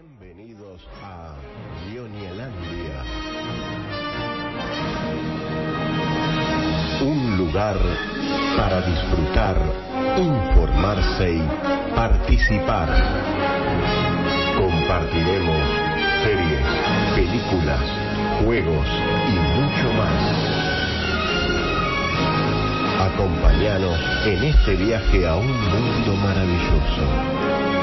Bienvenidos a Lionielandia. Un lugar para disfrutar, informarse y participar. Compartiremos series, películas, juegos y mucho más. Acompáñanos en este viaje a un mundo maravilloso.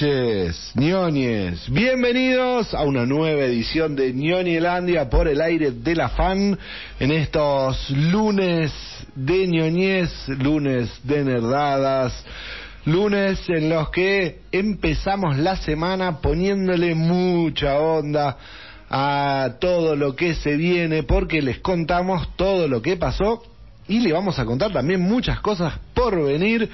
Noches. Bienvenidos a una nueva edición de Ñoñelandia por el aire de la fan en estos lunes de ñoñez, lunes de nerdadas, lunes en los que empezamos la semana poniéndole mucha onda a todo lo que se viene porque les contamos todo lo que pasó y le vamos a contar también muchas cosas por venir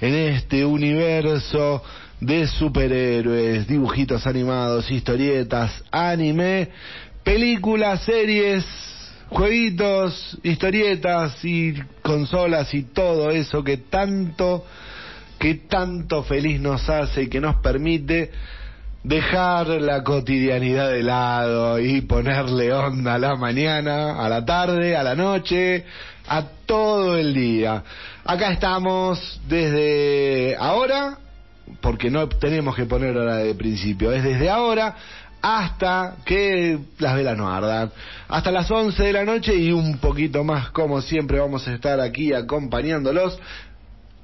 en este universo de superhéroes, dibujitos animados, historietas, anime, películas, series, jueguitos, historietas y consolas y todo eso que tanto, que tanto feliz nos hace y que nos permite dejar la cotidianidad de lado y ponerle onda a la mañana, a la tarde, a la noche, a todo el día. Acá estamos desde ahora, porque no tenemos que poner hora de principio, es desde ahora hasta que las velas no ardan. Hasta las 11 de la noche y un poquito más, como siempre, vamos a estar aquí acompañándolos.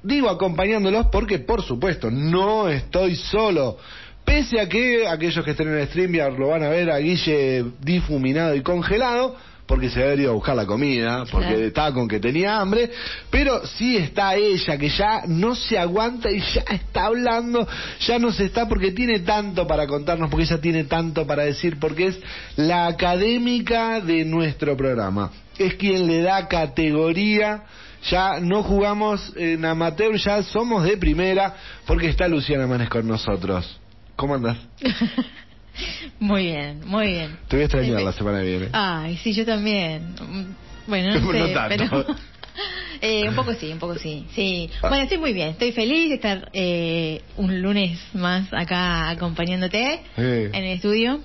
Digo acompañándolos porque, por supuesto, no estoy solo. Pese a que aquellos que estén en el StreamYard lo van a ver a Guille difuminado y congelado, porque se había ido a buscar la comida, porque Claro. estaba con que tenía hambre, pero sí está ella que ya no se aguanta y ya está hablando, ya no se está porque tiene tanto para contarnos, porque ella tiene tanto para decir, porque es la académica de nuestro programa. Es quien le da categoría ya no jugamos en amateur, ya somos de primera, porque está Luciana Manes con nosotros. ¿Cómo andas? Muy bien, muy bien. Te voy a extrañar Sí, la semana que viene. Ay, sí, yo también. Mm, Bueno, no No sé, tanto. pero... Eh, un poco sí, un poco sí. Sí. Ah. Bueno, estoy muy bien. Estoy feliz de estar eh, un lunes más acá acompañándote en el estudio.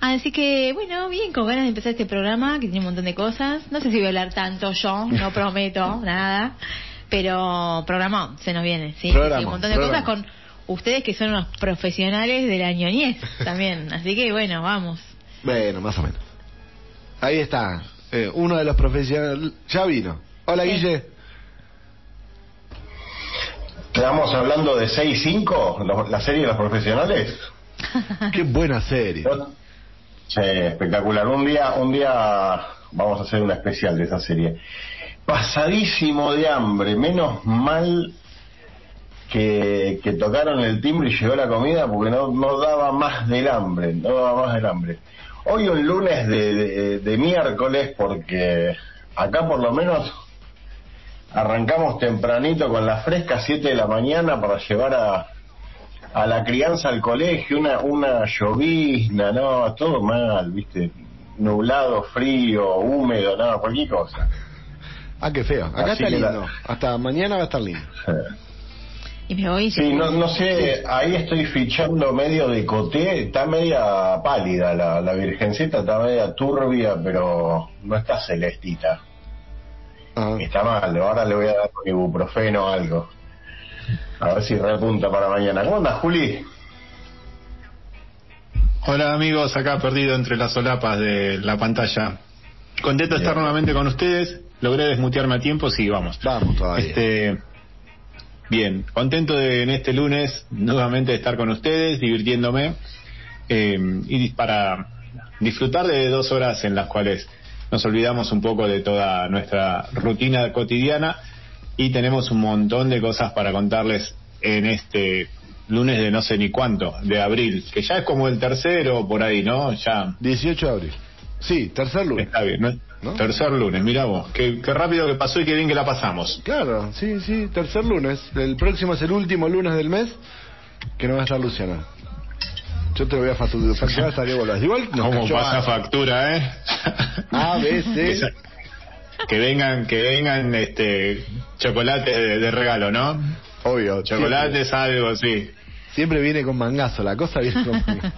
Así que, bueno, bien, con ganas de empezar este programa que tiene un montón de cosas. No sé si voy a hablar tanto yo, no prometo nada. Pero programa se nos viene, sí. Programa, Sí, un montón de programa. cosas con ustedes que son unos profesionales de la ñoñez también. Así que, bueno, vamos. Bueno, más o menos. Ahí está, eh, uno de los profesionales. Ya vino. Hola, Sí. Guille. Quedamos hablando de 6-5, lo- la serie de los profesionales. Qué buena serie. Sí, espectacular. Un día, un día vamos a hacer una especial de esa serie. Pasadísimo de hambre, menos mal que, que tocaron el timbre y llegó la comida porque no, no daba más del hambre, no daba más del hambre. Hoy un lunes de, de- de miércoles porque acá por lo menos arrancamos tempranito con la fresca 7 de la mañana para llevar a, a la crianza al colegio, una, una llovizna, no, todo mal, viste, nublado, frío, húmedo, no, cualquier cosa. Ah, qué feo. Acá Así está la- lindo. Hasta mañana va a estar lindo. Y me voy. Sí, no, no sé, ahí estoy fichando medio de coté, está media pálida la, la virgencita, está media turbia, pero no está celestita. Ah. Está mal, ahora le voy a dar un ibuprofeno o algo. A ver si repunta para mañana. ¿Cómo andas, Juli? Hola amigos, acá perdido entre las solapas de la pantalla. Contento de estar nuevamente con ustedes. Logré desmutearme a tiempo, sí, vamos. Vamos todavía. Este, bien, contento de en este lunes nuevamente de estar con ustedes, divirtiéndome. eh, y para disfrutar de dos horas en las cuales nos olvidamos un poco de toda nuestra rutina cotidiana y tenemos un montón de cosas para contarles en este lunes de no sé ni cuánto, de abril, que ya es como el tercero por ahí, ¿no? Ya 18 de abril. Sí, tercer lunes. está bien, ¿no? ¿No? Tercer lunes, mira vos, qué, qué rápido que pasó y qué bien que la pasamos. Claro, sí, sí, tercer lunes. El próximo es el último lunes del mes que no va a estar Luciana. Yo te lo voy a factu- facturar hasta que vuelvas. Igual nos ¿Cómo pasa a- factura, eh? A. Esa- que vengan, que vengan este chocolates de, de regalo, ¿no? Obvio. Chocolates, algo, sí. Siempre, siempre viene con mangazo, la cosa viene con mangazo.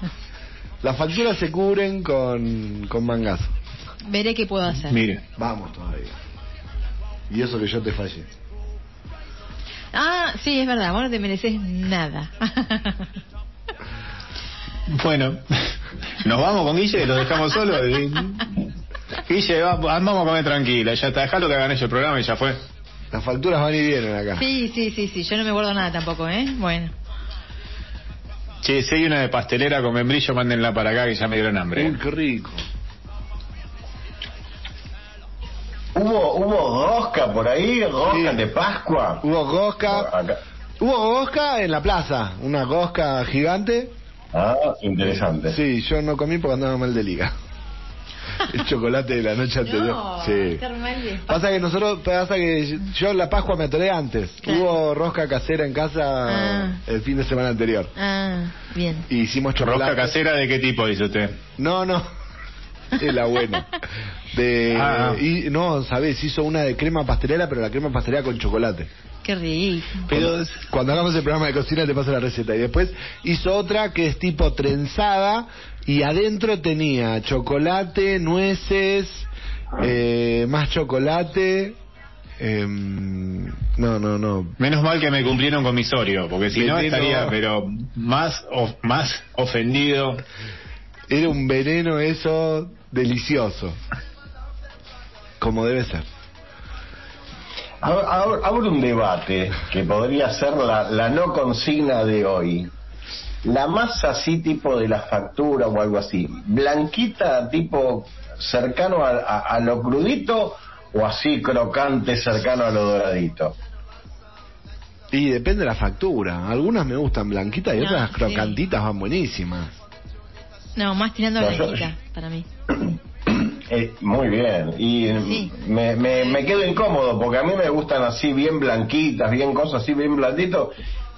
Las facturas se cubren con, con mangazo. Veré qué puedo hacer. Mire, Vamos todavía. Y eso que yo te fallé. Ah, sí, es verdad, vos no te mereces nada. bueno, nos vamos con Guille, lo dejamos solo. Guille, va- vamos a comer tranquila, ya está, dejalo que hagan ellos el programa y ya fue. Las facturas van y vienen acá. sí, sí, sí, sí, yo no me guardo nada tampoco, ¿eh? Bueno. Che, si hay una de pastelera con membrillo, mándenla para acá que ya me dieron hambre. Uy, qué rico. ¿Hubo, hubo rosca por ahí? ¿Rosca Sí. de Pascua? Hubo rosca. Hubo rosca en la plaza. Una rosca gigante. Ah, interesante. Sí, yo no comí porque andaba mal de liga. El chocolate de la noche anterior. No, sí. Pasa que nosotros, pasa que yo la Pascua me atoré antes. Claro. Hubo rosca casera en casa Ah. el fin de semana anterior. Ah, bien. Y hicimos chocolate. ¿Rosca casera de qué tipo, dice usted? No, no. Es la buena. De, Ah. y, no, sabes, hizo una de crema pastelera, pero la crema pastelera con chocolate. Qué rico. Pero Cuando hagamos el programa de cocina te paso la receta. Y después hizo otra que es tipo trenzada y adentro tenía chocolate, nueces, eh, más chocolate. em, no, no, no. menos mal que me cumplieron con mi Sorio, porque si no estaría, pero más, of- más ofendido. Era un veneno eso delicioso. Como debe ser. Ab- ab- Abre un debate que podría ser la, la no consigna de hoy. La masa así tipo de la factura o algo así, blanquita tipo cercano a, a- a lo crudito o así crocante cercano a lo doradito. Y depende de la factura. Algunas me gustan blanquitas y No, otras sí. crocantitas van buenísimas. No, más tirando a blanquita, para mí. Eh, muy bien, y Sí. me, me, me quedo incómodo porque a mí me gustan así bien blanquitas, bien cosas así bien blanditos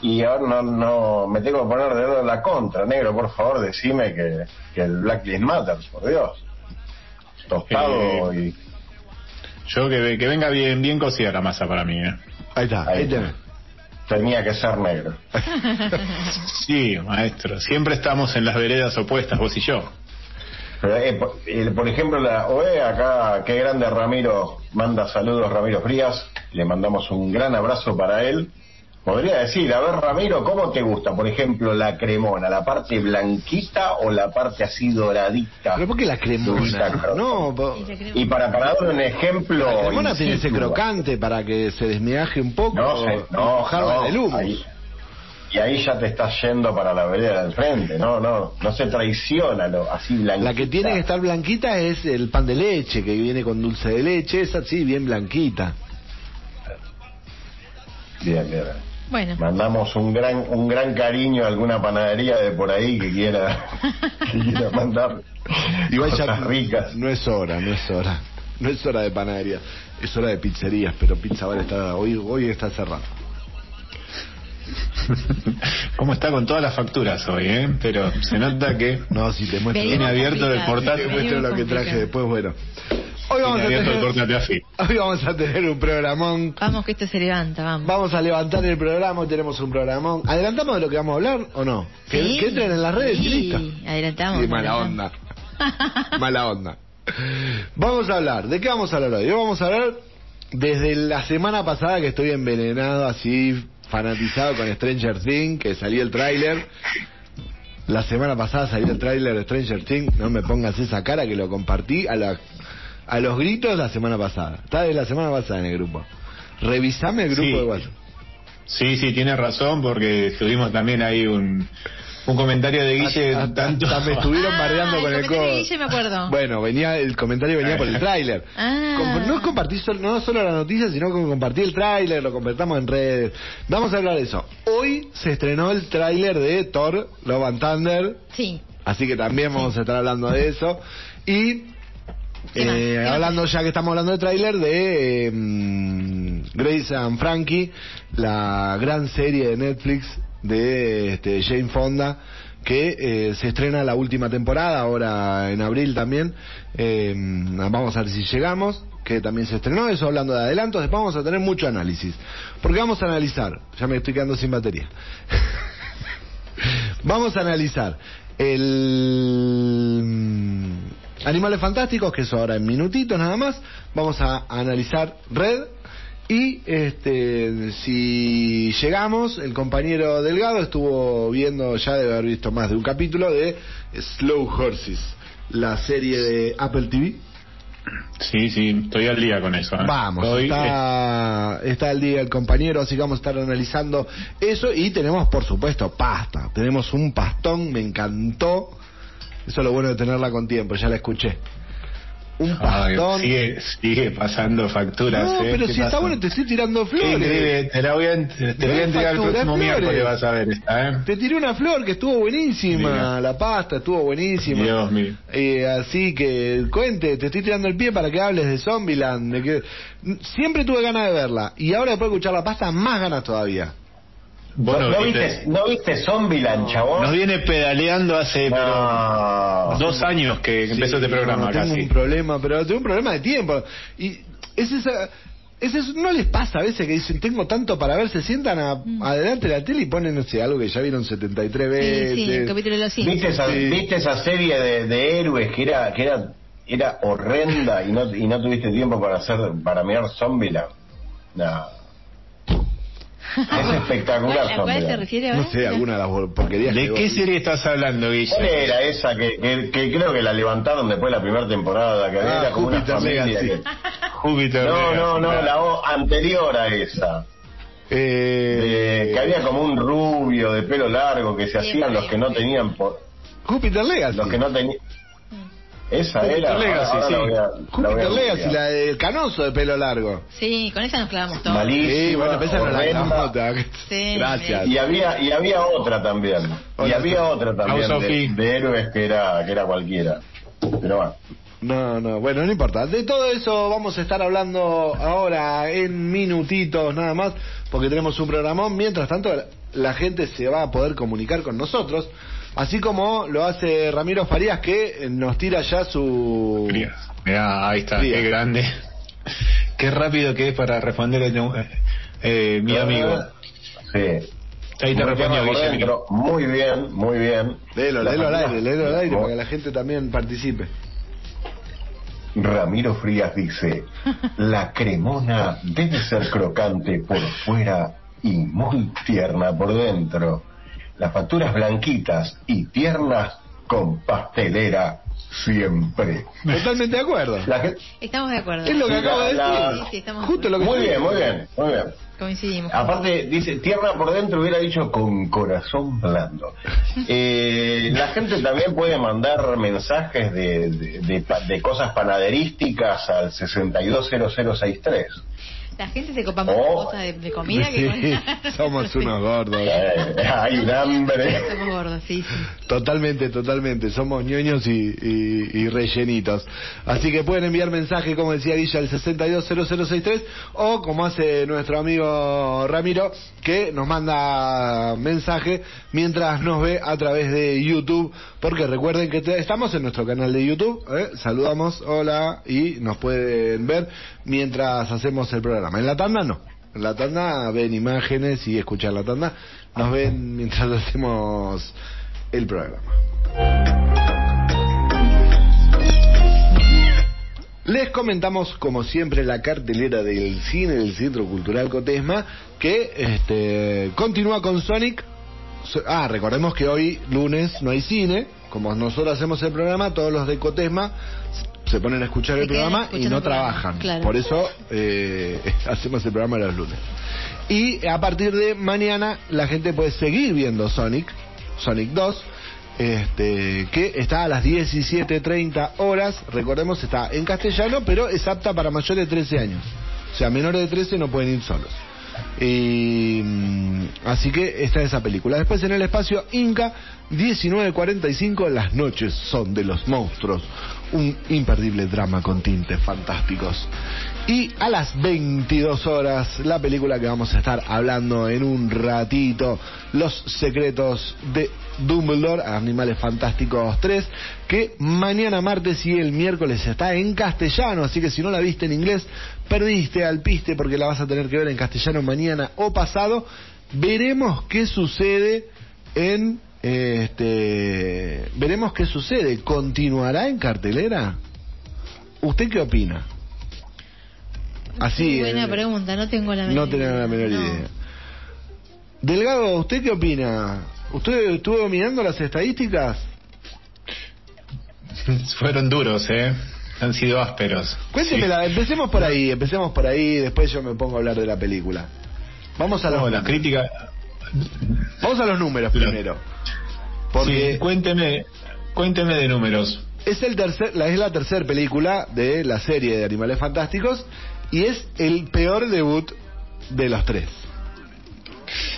y ahora no, no me tengo que poner de la contra, negro, por favor, decime que, que el Black Lives Matter, por Dios. Tostado Eh, y... Yo que, que venga bien, bien cocida la masa para mí, ¿eh? Ahí está, ahí, Ahí tenés. tenía que ser negro. Sí, maestro. Siempre estamos en las veredas opuestas, vos y yo. Pero, eh, por, eh, por ejemplo, la OE acá, qué grande Ramiro, manda saludos Ramiro Frías, le mandamos un gran abrazo para él. Podría decir, a ver Ramiro, ¿cómo te gusta? Por ejemplo, la cremona, la parte blanquita o la parte así doradita. Pero ¿por qué la cremona? No, po- Y para, para dar un ejemplo... la cremona tiene ese crocante para que se desmiaje un poco. No, sé, no, no, en el humo. ahí- y ahí ya te estás yendo para la vereda del frente, no, no, no se traiciona lo así blanquita. La que tiene que estar blanquita es el pan de leche, que viene con dulce de leche, esa sí, bien blanquita. Bien, bien. Bueno, Mandamos un gran un gran cariño a alguna panadería de por ahí que quiera que quiera mandar Igual ya ricas. no es hora, no es hora. No es hora de panadería, es hora de pizzerías, pero Pizza Bar está hoy hoy está cerrado. ¿Cómo está con todas las facturas hoy, eh? Pero se nota que No, si te muestro, Tiene abierto el portátil. te muestro lo que traje después, bueno. Hoy vamos, a tener, corte de afi. hoy vamos a tener un programón. vamos que esto se levanta, vamos. Vamos a levantar el programa, hoy tenemos un programón. ¿Adelantamos de lo que vamos a hablar o no? Que, Sí, que entren en las redes, sí, chilita. adelantamos, Sí, mala onda. mala onda. Vamos a hablar, ¿de qué vamos a hablar hoy? Hoy vamos a hablar desde la semana pasada que estoy envenenado, así fanatizado con Stranger Things, que salió el tráiler. La semana pasada salió el tráiler de Stranger Things, no me pongas esa cara que lo compartí a, la, a los gritos la semana pasada. Está de la semana pasada en el grupo. Revisame el grupo Sí. de WhatsApp. Sí, sí, tiene razón, porque tuvimos también ahí un, un comentario de Guille Hasta- tanto. hasta me estuvieron bardeando Ah, con el comentario de codo. Guille me acuerdo. Bueno, venía el comentario venía por el tráiler. Ah. No compartí sol- no solo la noticia, sino que compartí el tráiler, lo compartamos en redes. Vamos a hablar de eso. Hoy se estrenó el tráiler de Thor Love and Thunder, Sí. así que también vamos a estar hablando de eso. Y eh, ¿Qué más hablando ya que estamos hablando de tráiler de eh, Grace and Frankie, la gran serie de Netflix de este, Jane Fonda que eh, se estrena la última temporada ahora en abril también Eh, vamos a ver si llegamos que también se estrenó eso hablando de adelantos después vamos a tener mucho análisis porque vamos a analizar ya me estoy quedando sin batería Vamos a analizar el mm, Animales Fantásticos, que eso ahora en minutitos nada más. Vamos a analizar Red. Y este, si llegamos, el compañero Delgado estuvo viendo, ya debe haber visto más de un capítulo de Slow Horses, la serie de Apple TV. Sí, sí, estoy al día con eso. ¿eh? Vamos, Estoy- está, está al día el compañero, así que vamos a estar analizando eso y tenemos, por supuesto, pasta. Tenemos un pastón, me encantó. Eso es lo bueno de tenerla con tiempo, ya la escuché. Un Ay, pastón. sigue, sigue pasando facturas. no, ¿eh? pero ¿Qué si está bueno, te estoy tirando flores. te la voy a, te voy a entregar el próximo miércoles, vas a ver esta, ¿eh? Te tiré una flor que estuvo buenísima, Mira. la pasta estuvo buenísima. Dios mío. Eh, así que cuente, te estoy tirando el pie para que hables de Zombieland. Quedé- Siempre tuve ganas de verla y ahora después de escuchar la pasta, más ganas todavía. Vos ¿No, viste- ¿No viste Zombieland, chabón? Nos viene pedaleando hace pero, dos años que empezó este programa no, tengo casi. un problema, pero tengo un problema de tiempo. Y es esa, es eso, no les pasa a veces que dicen, tengo tanto para ver, se sientan a- adelante de la tele y ponen, no sé, algo que ya vieron 73 veces. Sí, sí, el capítulo de los ¿Viste esa, Sí. ¿Viste esa serie de, de héroes que era que era era horrenda y no y no tuviste tiempo para hacer para mirar Zombieland? No. Es espectacular ¿A cuál se refiere ahora? No sé, alguna de las porquerías ¿De qué serie estás hablando, ¿Cuál Guille? era esa que, que, que creo que la levantaron después de la primera temporada? Que Ah, era como una Júpiter que- Júpiter. No, Legacy, no, no, claro. la o- anterior a esa. Eh, De- que había como un rubio de pelo largo que se hacían los que no tenían por, Júpiter Legacy. los que no tenían esa Júpiter era Legacy, ahora sí. la Júpiter Legacy, googlear. la del canoso de pelo largo. Sí, con esa nos clavamos todos. Malísima, Sí, bueno, pero esa no la. Sí, Gracias. y había y había otra también y había otra también de, de héroes que era que era cualquiera pero bueno No, no, bueno, no importa. De todo eso vamos a estar hablando ahora en minutitos nada más, porque tenemos un programón. Mientras tanto, la gente se va a poder comunicar con nosotros, así como lo hace Ramiro Farías, que nos tira ya su... Frías. Mirá, ahí está, Frías. qué grande. Qué rápido que es para responder eh, eh, mi amigo. sí Ahí te Muy respondió tema por Guille. dentro, muy bien muy bien Léelo, léelo al aire, léelo al aire, para que la gente también participe. Ramiro Frías dice la cremona debe ser crocante por fuera y muy tierna por dentro las facturas blanquitas y tiernas con pastelera siempre Totalmente de acuerdo. La gente- Estamos de acuerdo. Es lo que Sí, acabo de la- decir. la- Sí, sí, estamos Justo lo que Muy bien, muy bien, muy bien. Coincidimos. Aparte, dice, tierna por dentro hubiera dicho con corazón blando. Eh, la gente también puede mandar mensajes de, de, de pa- de cosas panaderísticas al 620063. La gente se copa más Oh. con cosas de, de comida que con... somos unos gordos. Eh, hay un hambre. Somos gordos, sí, sí. Totalmente, totalmente. Somos ñoños y, y- y rellenitos. Así que pueden enviar mensaje, como decía Guilla, al 620063 o como hace nuestro amigo Ramiro, que nos manda mensaje mientras nos ve a través de YouTube. Porque recuerden que te- estamos en nuestro canal de YouTube. ¿eh? Saludamos, hola, y nos pueden ver mientras hacemos el programa. En la tanda no. En la tanda ven imágenes y escuchan la tanda. Nos ven mientras hacemos el programa. Les comentamos, como siempre, la cartelera del cine del Centro Cultural Cotesma, que este, continúa con Sonic. So- Ah, recordemos que hoy, lunes, no hay cine. Como nosotros hacemos el programa, todos los de Cotesma se ponen a escuchar el programa y no trabajan. claro. Por eso eh, hacemos el programa los lunes. Y a partir de mañana la gente puede seguir viendo Sonic Sonic 2, este, que está a las 17.30 horas, recordemos, está en castellano, pero es apta para mayores de 13 años. O sea, menores de 13 no pueden ir solos. Y, mm, así que esta es esa película. Después en el espacio Inca, 19.45, Las noches son de los monstruos. Un imperdible drama con tintes fantásticos. Y a las 22 horas, la película que vamos a estar hablando en un ratito, Los secretos de Dumbledore, Animales Fantásticos 3, que mañana martes y el miércoles está en castellano, así que si no la viste en inglés, perdiste al piste porque la vas a tener que ver en castellano mañana o pasado. Veremos qué sucede en este veremos qué sucede. ¿Continuará en cartelera? ¿Usted qué opina? Así. Buena eh, pregunta, no tengo la menor No tengo la menor No. idea. Delgado, ¿usted qué opina? ¿Usted estuvo mirando las estadísticas? Fueron duros, ¿eh? Han sido ásperos. Cuéntemela, empecemos por ahí, empecemos por ahí, después yo me pongo a hablar de la película. Vamos a Sí. los, No, las críticas. Vamos a los números primero. Porque Sí, cuénteme, cuénteme de números. es el tercer, la, es la tercera película de la serie de Animales Fantásticos y es el peor debut de los tres.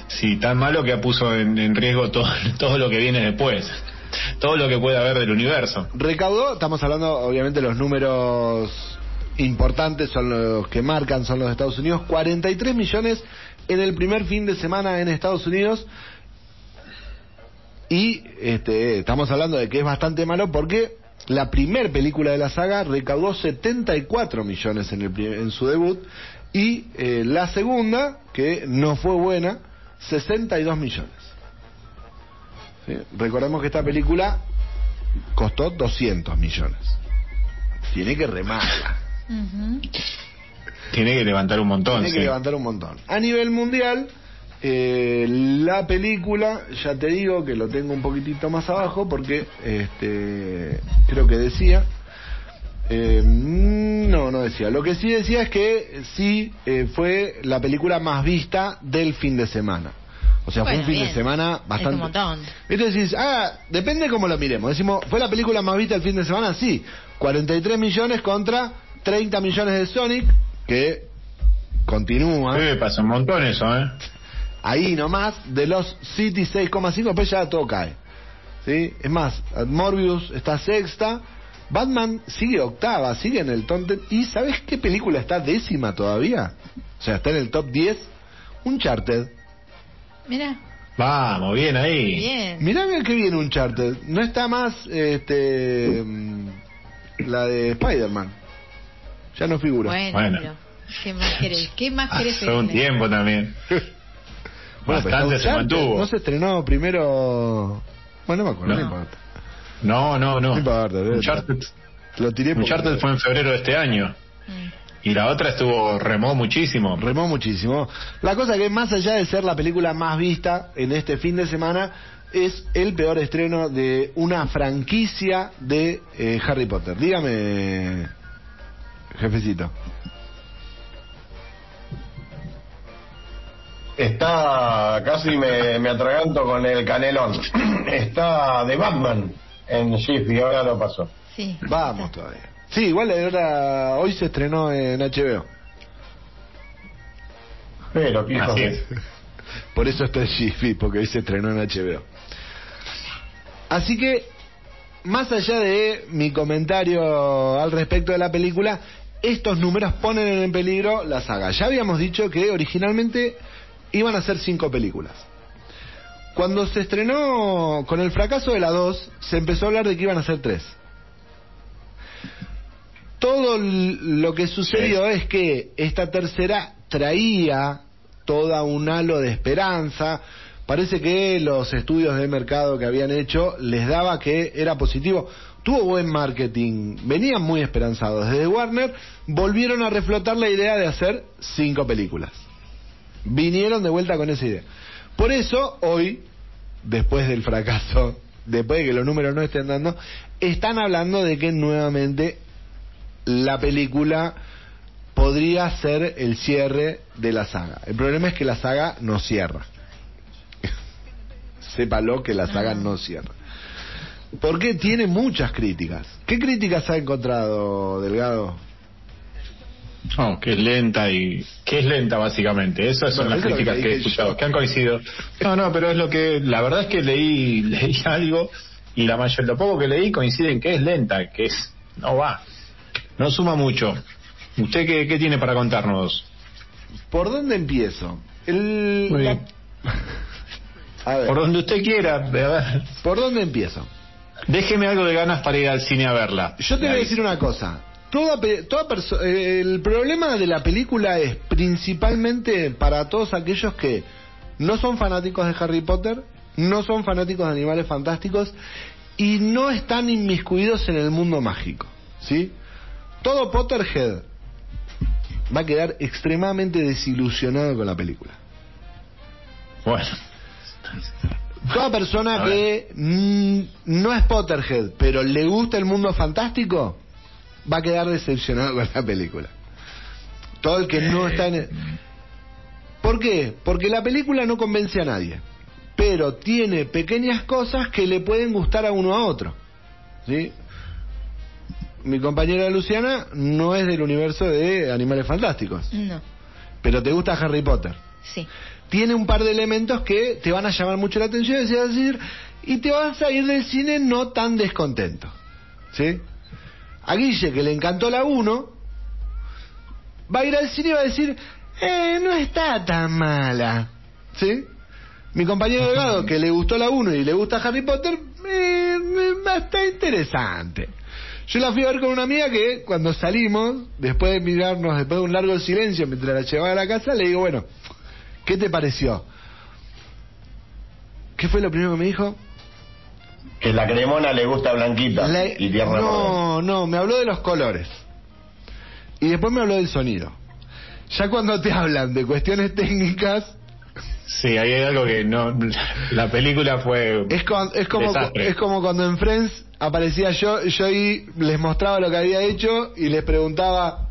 Sí, tan malo que puso en, en riesgo todo, todo lo que viene después. Todo lo que puede haber del universo. Recaudó, estamos hablando obviamente los números importantes son los que marcan, son los de Estados Unidos, 43 millones en el primer fin de semana en Estados Unidos. Y este, estamos hablando de que es bastante malo porque la primer película de la saga recaudó 74 millones en, el, en su debut y eh, la segunda, que no fue buena, 62 millones. Recordemos que esta película costó 200 millones. Tiene que remarla. Ujú. Tiene que levantar un montón. Tiene que levantar un montón. A nivel mundial, eh, la película, ya te digo que lo tengo un poquitito más abajo porque este creo que decía. eh, mm, no, no decía. Lo que sí decía es que sí eh, fue la película más vista del fin de semana. O sea, fue un fin de semana Es bastante. un montón. Entonces decís, ah, depende cómo lo miremos. Decimos, ¿fue la película más vista el fin de semana? Sí. 43 millones contra 30 millones de Sonic, que continúa. Sí, pasa un montón eso, ¿eh? Ahí nomás, de los City 6,5, después ya todo cae. ¿Sí? Es más, Morbius está sexta, Batman sigue octava, sigue en el top 10. ¿Y sabes qué película está décima todavía? O sea, está en el top 10. Uncharted. Mira, Vamos, bien ahí. bien. Mirá bien que viene Uncharted. No está más este la de Spider-Man. Ya no figura. Bueno, Bueno. pero ¿qué más querés? ¿Qué más querés? Hace un tiempo también. Bueno, Bastante se mantuvo. No se estrenó primero. Bueno, no me acuerdo, no, No. importa. No, no, no. No importa, Uncharted, Lo tiré Uncharted fue en febrero de este año. Mm. Y la otra estuvo, remó muchísimo. remó muchísimo. La cosa que más allá de ser la película más vista en este fin de semana es el peor estreno de una franquicia de eh, Harry Potter. Dígame, jefecito. Está, casi me, me atraganto con el canelón. Está de Batman en Shift y ahora lo pasó. Sí. Vamos todavía. Sí, igual ahora, hoy se estrenó en HBO. Pero, ¿qué hijos Así es. Por eso está en Jiffy, porque hoy se estrenó en HBO. Así que, más allá de mi comentario al respecto de la película, estos números ponen en peligro la saga. Ya habíamos dicho que originalmente iban a ser cinco películas. Cuando se estrenó con el fracaso de la 2, se empezó a hablar de que iban a ser tres. Todo lo que sucedió es que esta tercera traía toda un halo de esperanza. Parece que los estudios de mercado que habían hecho les daba que era positivo. Tuvo buen marketing, venían muy esperanzados. Desde Warner volvieron a reflotar la idea de hacer cinco películas. Vinieron de vuelta con esa idea. Por eso, hoy, después del fracaso, después de que los números no estén dando, están hablando de que nuevamente la película podría ser el cierre de la saga. El problema es que la saga no cierra. sépalo que la saga no cierra. Porque tiene muchas críticas. ¿Qué críticas ha encontrado, Delgado? No, que es lenta y que es lenta básicamente. Esas son Bueno, las críticas que que he escuchado, yo. que han coincidido. No, no, pero es lo que la verdad es que leí leí algo y la mayor lo poco que leí coincide en que es lenta, que es no va, no suma mucho. ¿Usted qué, qué tiene para contarnos? ¿Por dónde empiezo? El, Muy la- bien. A ver, Por donde usted quiera, a ver, ¿por dónde empiezo? Déjeme algo de ganas para ir al cine a verla. Yo te voy a decir una cosa. Toda, toda perso- eh, el problema de la película es principalmente para todos aquellos que no son fanáticos de Harry Potter, no son fanáticos de animales fantásticos y no están inmiscuidos en el mundo mágico, ¿sí? Todo Potterhead va a quedar extremadamente desilusionado con la película. Bueno, Toda persona que mm, no es Potterhead, pero le gusta el mundo fantástico, va a quedar decepcionado con la película. Todo el que no está en... el- ¿Por qué? Porque la película no convence a nadie, pero tiene pequeñas cosas que le pueden gustar a uno a otro. ¿Sí? Mi compañera Luciana no es del universo de Animales Fantásticos, No, pero te gusta Harry Potter sí. Tiene un par de elementos que te van a llamar mucho la atención es decir, y te vas a ir del cine no tan descontento. ¿Sí? A Guille, que le encantó la 1, va a ir al cine y va a decir, eh, no está tan mala. ¿Sí? Mi compañero Delgado, que le gustó la 1 y le gusta Harry Potter, eh, eh, está interesante. Yo la fui a ver con una amiga que cuando salimos, después de mirarnos, después de un largo silencio mientras la llevaba a la casa, le digo, bueno, ¿Qué te pareció? ¿Qué fue lo primero que me dijo? Que la cremona le gusta blanquita La- y tierna por dentro. no, no, me habló de los colores. Y después me habló del sonido. Ya cuando te hablan de cuestiones técnicas, sí, ahí hay algo que no. La película fue. es, con- es, como, Desastre. es como cuando en Friends aparecía yo, yo y les mostraba lo que había hecho y les preguntaba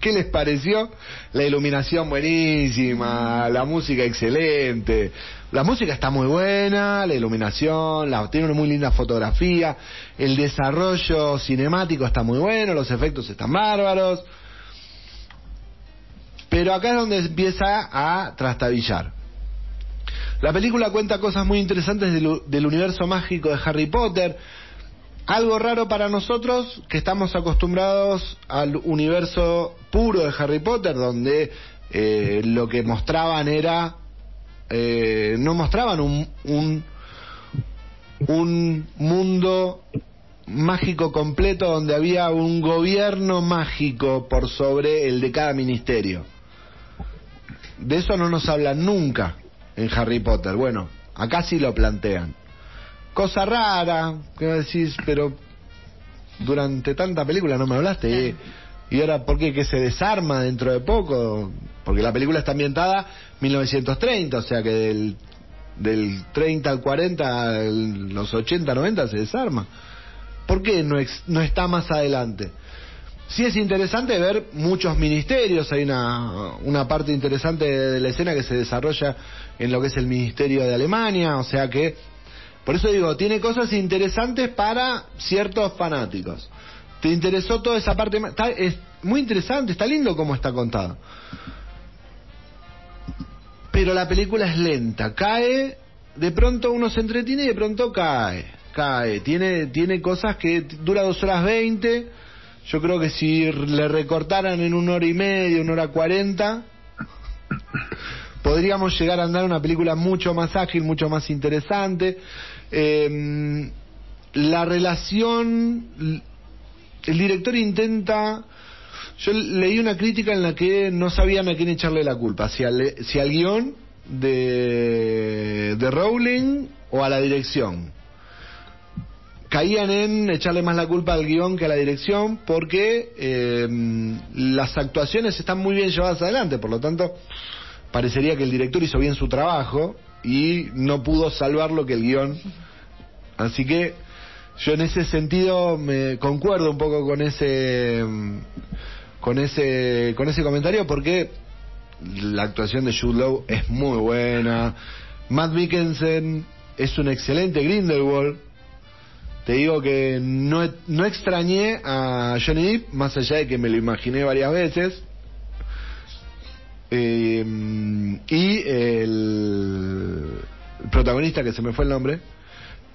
qué les pareció. La iluminación buenísima, la música excelente. La música está muy buena, la iluminación, la, tiene una muy linda fotografía, el desarrollo cinemático está muy bueno, los efectos están bárbaros. Pero acá es donde empieza a trastabillar. La película cuenta cosas muy interesantes del, del universo mágico de Harry Potter. Algo raro para nosotros que estamos acostumbrados al universo puro de Harry Potter, donde eh, lo que mostraban era. eh, no mostraban un, un, un mundo mágico completo donde había un gobierno mágico por sobre el de cada ministerio. De eso no nos hablan nunca en Harry Potter. Bueno, acá sí lo plantean. Cosa rara, que decís, pero durante tanta película no me hablaste. ¿eh? Y ahora, ¿por qué? Que se desarma dentro de poco. Porque la película está ambientada 1930, o sea que del, del 30 al 40, el- los 80, 90 se desarma. ¿Por qué no, ex- no está más adelante? Sí es interesante ver muchos ministerios, hay una, una parte interesante de la escena que se desarrolla en lo que es el Ministerio de Alemania, o sea que, por eso digo, tiene cosas interesantes para ciertos fanáticos. ¿Te interesó toda esa parte? Está, es muy interesante, está lindo cómo está contado. Pero la película es lenta, cae, de pronto uno se entretiene y de pronto cae, cae. Tiene, tiene cosas que dura dos horas veinte. Yo creo que si le recortaran en una hora y media, una hora cuarenta, podríamos llegar a andar una película mucho más ágil, mucho más interesante. Eh, la relación, el director intenta, yo leí una crítica en la que no sabían a quién echarle la culpa, si al, si al guion de, de Rowling o a la dirección. Caían en echarle más la culpa al guion que a la dirección porque eh, las actuaciones están muy bien llevadas adelante, por lo tanto parecería que el director hizo bien su trabajo y no pudo salvar lo que el guion. Así que yo en ese sentido me concuerdo un poco con ese con ese con ese comentario porque la actuación de Jude Law es muy buena. Matt Mikkelsen es un excelente Grindelwald. Te digo que no, no extrañé a Johnny Depp, más allá de que me lo imaginé varias veces. Eh, y el, protagonista, que se me fue el nombre,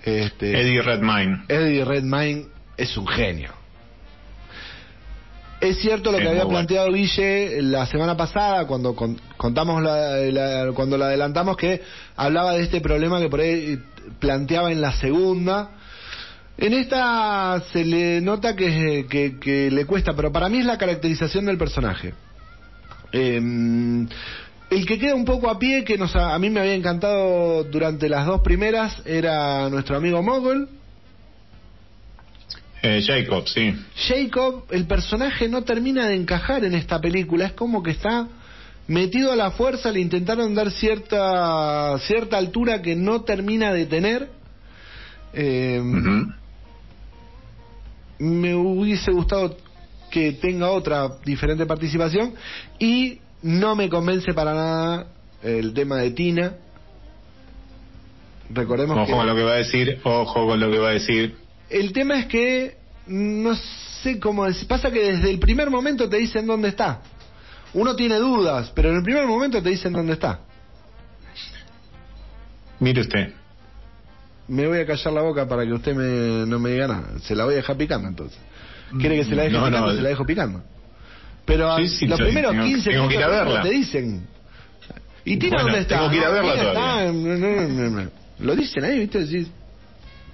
este, Eddie Redmayne. Eddie Redmayne es un genio. Es cierto lo Es que había bueno. planteado Guille la semana pasada cuando con- contamos la, la- cuando la adelantamos que hablaba de este problema que por ahí planteaba en la segunda. En esta se le nota que, que- que le cuesta, pero para mí es la caracterización del personaje. Eh, el que queda un poco a pie, que nos, a, mí me había encantado durante las dos primeras, era nuestro amigo Mogul. Eh, Jacob, sí. Jacob, el personaje no termina de encajar en esta película, es como que está metido a la fuerza, le intentaron dar cierta cierta altura que no termina de tener. Eh, Ujú. Me hubiese gustado que tenga otra diferente participación y no me convence para nada el tema de Tina. Recordemos Ojo que con lo que va a decir, ojo con lo que va a decir. el tema es que no sé cómo decir. Pasa que desde el primer momento te dicen dónde está. Uno tiene dudas, pero en el primer momento te dicen dónde está. Mire usted. Me voy a callar la boca para que usted me, no me diga nada. Se la voy a dejar picando entonces. ¿Quiere que se la deje No, picando? no. Se la dejo picando. Pero Sí, sí, los primeros tengo- 15 tengo que ir a minutos verla. te dicen. ¿Y Tina Bueno, dónde está? tengo que ir a verla todavía. está- no, no, no, no, no. Lo dicen ahí, ¿viste? Decís,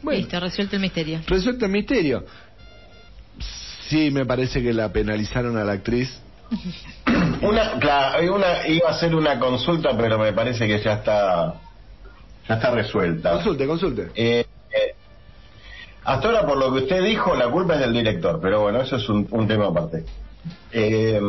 bueno, Listo, resuelto el misterio. resuelto el misterio. Sí, me parece que la penalizaron a la actriz. Una, claro, una, iba a hacer una consulta, pero me parece que ya está, ya está resuelta. Consulte, consulte. Eh, eh, hasta ahora, por lo que usted dijo, la culpa es del director, pero bueno, eso es un, un tema aparte. Eh,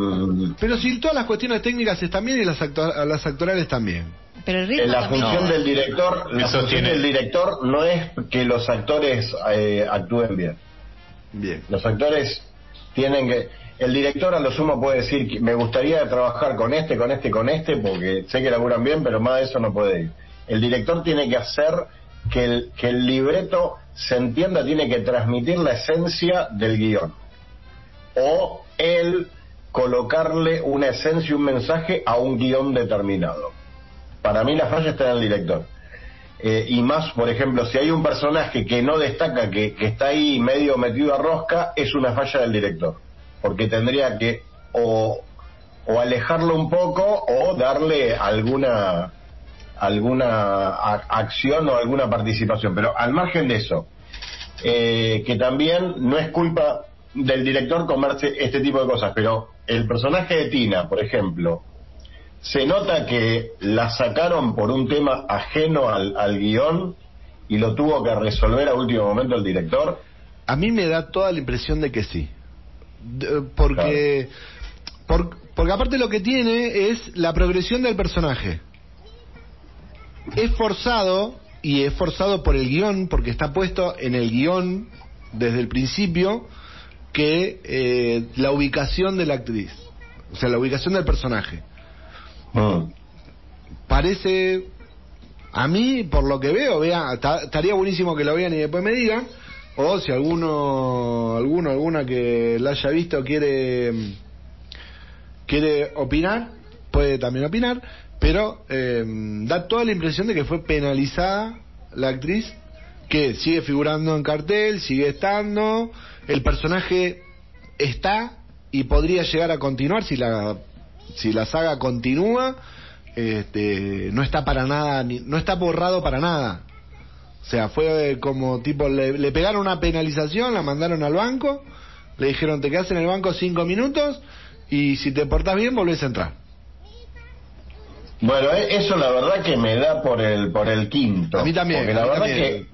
Pero si todas las cuestiones técnicas están bien y las, actua- las actorales también. Pero el eh, ritmo la también. función no. del director, la Eso función tiene- del director no es que los actores eh, actúen bien. Bien. Los actores tienen que. El director a lo sumo puede decir que me gustaría trabajar con este, con este, con este, porque sé que laburan bien, pero más de eso no puede ir. El director tiene que hacer que el, que el libreto se entienda, tiene que transmitir la esencia del guion. O él colocarle una esencia un mensaje a un guion determinado. Para mí la falla está en el director. Eh, y más, por ejemplo, si hay un personaje que no destaca, que, que está ahí medio metido a rosca, es una falla del director. Porque tendría que o, o alejarlo un poco o darle alguna alguna acción o alguna participación. Pero al margen de eso, eh, que también no es culpa del director comerse este tipo de cosas, pero el personaje de Tina, por ejemplo, se nota que la sacaron por un tema ajeno al, al guion y lo tuvo que resolver a último momento el director. A mí me da toda la impresión de que sí. De- porque, por- porque aparte lo que tiene es la progresión del personaje. Es forzado, y es forzado por el guion, porque está puesto en el guion desde el principio, que eh, la ubicación de la actriz. O sea, la ubicación del personaje. Mm. parece a mí por lo que veo vea ta- estaría buenísimo que lo vean y después me digan o si alguno alguno alguna que la haya visto quiere quiere opinar puede también opinar pero eh, da toda la impresión de que fue penalizada la actriz que sigue figurando en cartel sigue estando el personaje está y podría llegar a continuar si la si la saga continúa este, no está para nada ni- no está borrado para nada. O sea fue como tipo le, le pegaron una penalización la mandaron al banco le dijeron te quedas en el banco cinco minutos y si te portás bien volvés a entrar Bueno, e- eso la verdad que me da por el por el quinto. A mí también, Porque la verdad también. que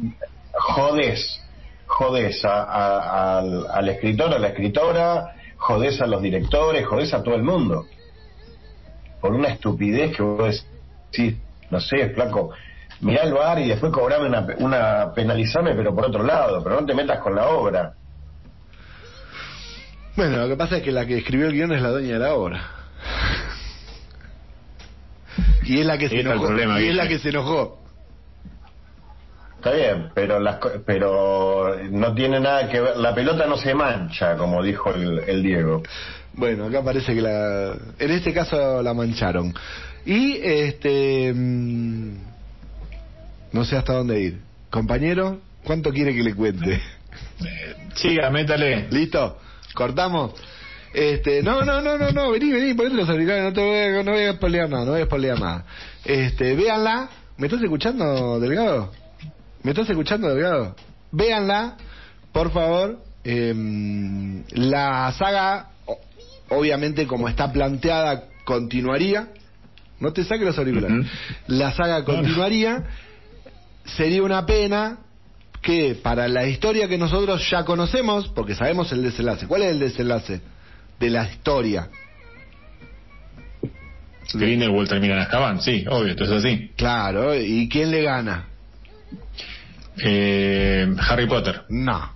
jodés, jodés a- a- al, al escritor, a la escritora, jodés a los directores, jodés a todo el mundo. Por una estupidez que vos decís, no sé, flaco, mirá el bar y después cobrame una, una penalizame, pero por otro lado, pero no te metas con la obra. bueno lo que pasa es que la que escribió el guion es la dueña de la obra y es la que se enojó problema, y es la que se enojó Está bien, pero las, co- pero no tiene nada que ver, la pelota no se mancha, como dijo el, el Diego. Bueno, acá parece que la, en este caso la mancharon. Y este, mm, no sé hasta dónde ir. Compañero, ¿cuánto quiere que le cuente? Siga, métale. ¿Listo? ¿Cortamos? Este, no, no, no, no, no, vení, vení, ponete los auriculares, no te voy a, no voy a spoilear nada, no voy a spoilear nada. Este, véanla, ¿me estás escuchando, Delgado? ¿Me estás escuchando, Delgado? Véanla, por favor, em, la saga, obviamente como está planteada, continuaría, no te saques los auriculares, la saga continuaría, sería una pena que para la historia que nosotros ya conocemos, porque sabemos el desenlace, ¿cuál es el desenlace de la historia? Grindelwald termina en Azkaban, sí, obvio, esto es así. Claro, ¿y quién le gana? Eh, Harry Potter. No,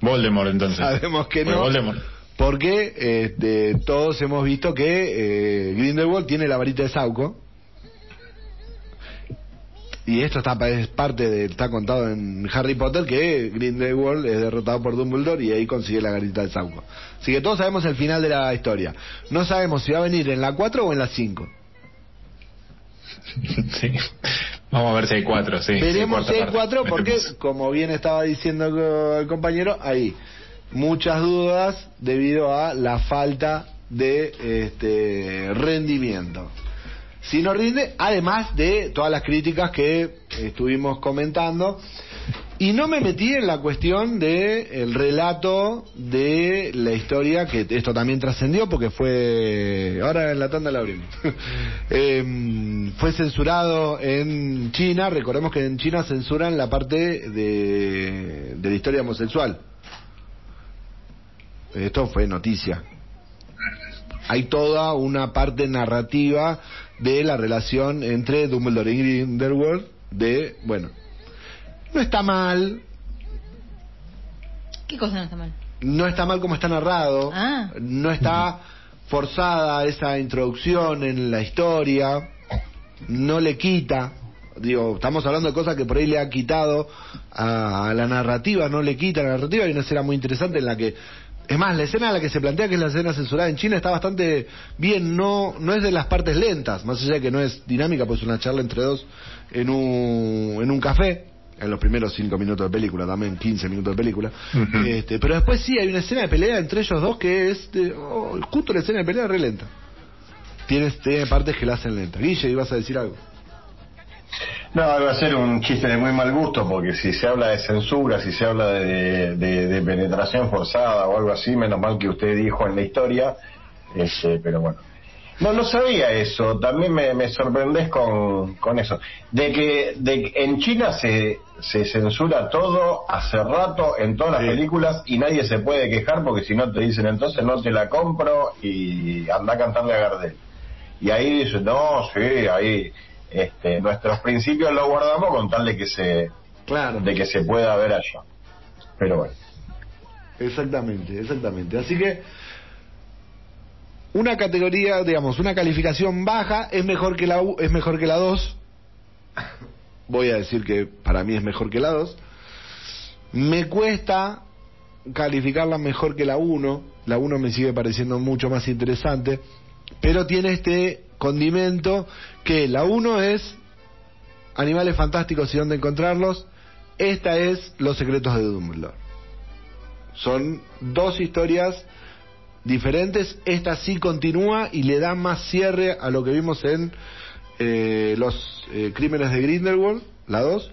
Voldemort, entonces. sabemos que no, Voldemort. porque este, todos hemos visto que eh, Grindelwald tiene la varita de Sauco. Y esto está es parte de está contado en Harry Potter que Grindelwald es derrotado por Dumbledore y ahí consigue la varita de Sauco. Así que todos sabemos el final de la historia. No sabemos si va a venir en la 4 o en la 5. sí. Vamos a ver si hay cuatro, sí. Veremos si hay cuarta cuatro parte. porque, Veremos. como bien estaba diciendo el compañero, hay muchas dudas debido a la falta de este rendimiento. Si no rinde, además de todas las críticas que estuvimos comentando, y no me metí en la cuestión de el relato de la historia, que esto también trascendió porque fue, ahora en la tanda la abrimos, Em, fue censurado en China, recordemos que en China censuran la parte de, de la historia homosexual. Esto fue noticia. Hay toda una parte narrativa de la relación entre Dumbledore y Grindelwald de, bueno, no está mal, ¿Qué cosa no está mal? no está mal como está narrado, Ah. no está forzada esa introducción en la historia, no le quita, digo, estamos hablando de cosas que por ahí le ha quitado a, a la narrativa, no le quita la narrativa, hay una escena muy interesante en la que es más, la escena en la que se plantea que es la escena censurada en China está bastante bien, no no es de las partes lentas, más allá de que no es dinámica, pues es una charla entre dos en un, en un café, en los primeros cinco minutos de película, también 15 minutos de película. Este, pero después sí hay una escena de pelea entre ellos dos que es de- oh, justo la escena de pelea es re lenta. Tiene, tiene partes que la hacen lenta. Guille, ibas a decir algo. No, va a ser un chiste de muy mal gusto, porque si se habla de censura, si se habla de, de- de penetración forzada o algo así, menos mal que usted dijo en la historia, este, pero bueno. No, no sabía eso, también me, me sorprendés con, con eso. De que, de que en China se, se censura todo hace rato en todas las Sí. películas y nadie se puede quejar porque si no te dicen entonces no te la compro y anda a cantarle a Gardel. Y ahí dice, no, sí, ahí este, nuestros principios los guardamos con tal de que se Claro. de que se pueda ver allá. Pero bueno. Exactamente, exactamente. Así que una categoría, digamos, una calificación baja es mejor que la u- es mejor que la 2. Voy a decir que para mí es mejor que la 2. Me cuesta calificarla mejor que la 1. La 1 me sigue pareciendo mucho más interesante, pero tiene este condimento que la 1 es Animales fantásticos y dónde encontrarlos. Esta es Los secretos de Dumbledore. Son dos historias diferentes. Esta sí continúa y le da más cierre a lo que vimos en eh, los eh, crímenes de Grindelwald, la 2.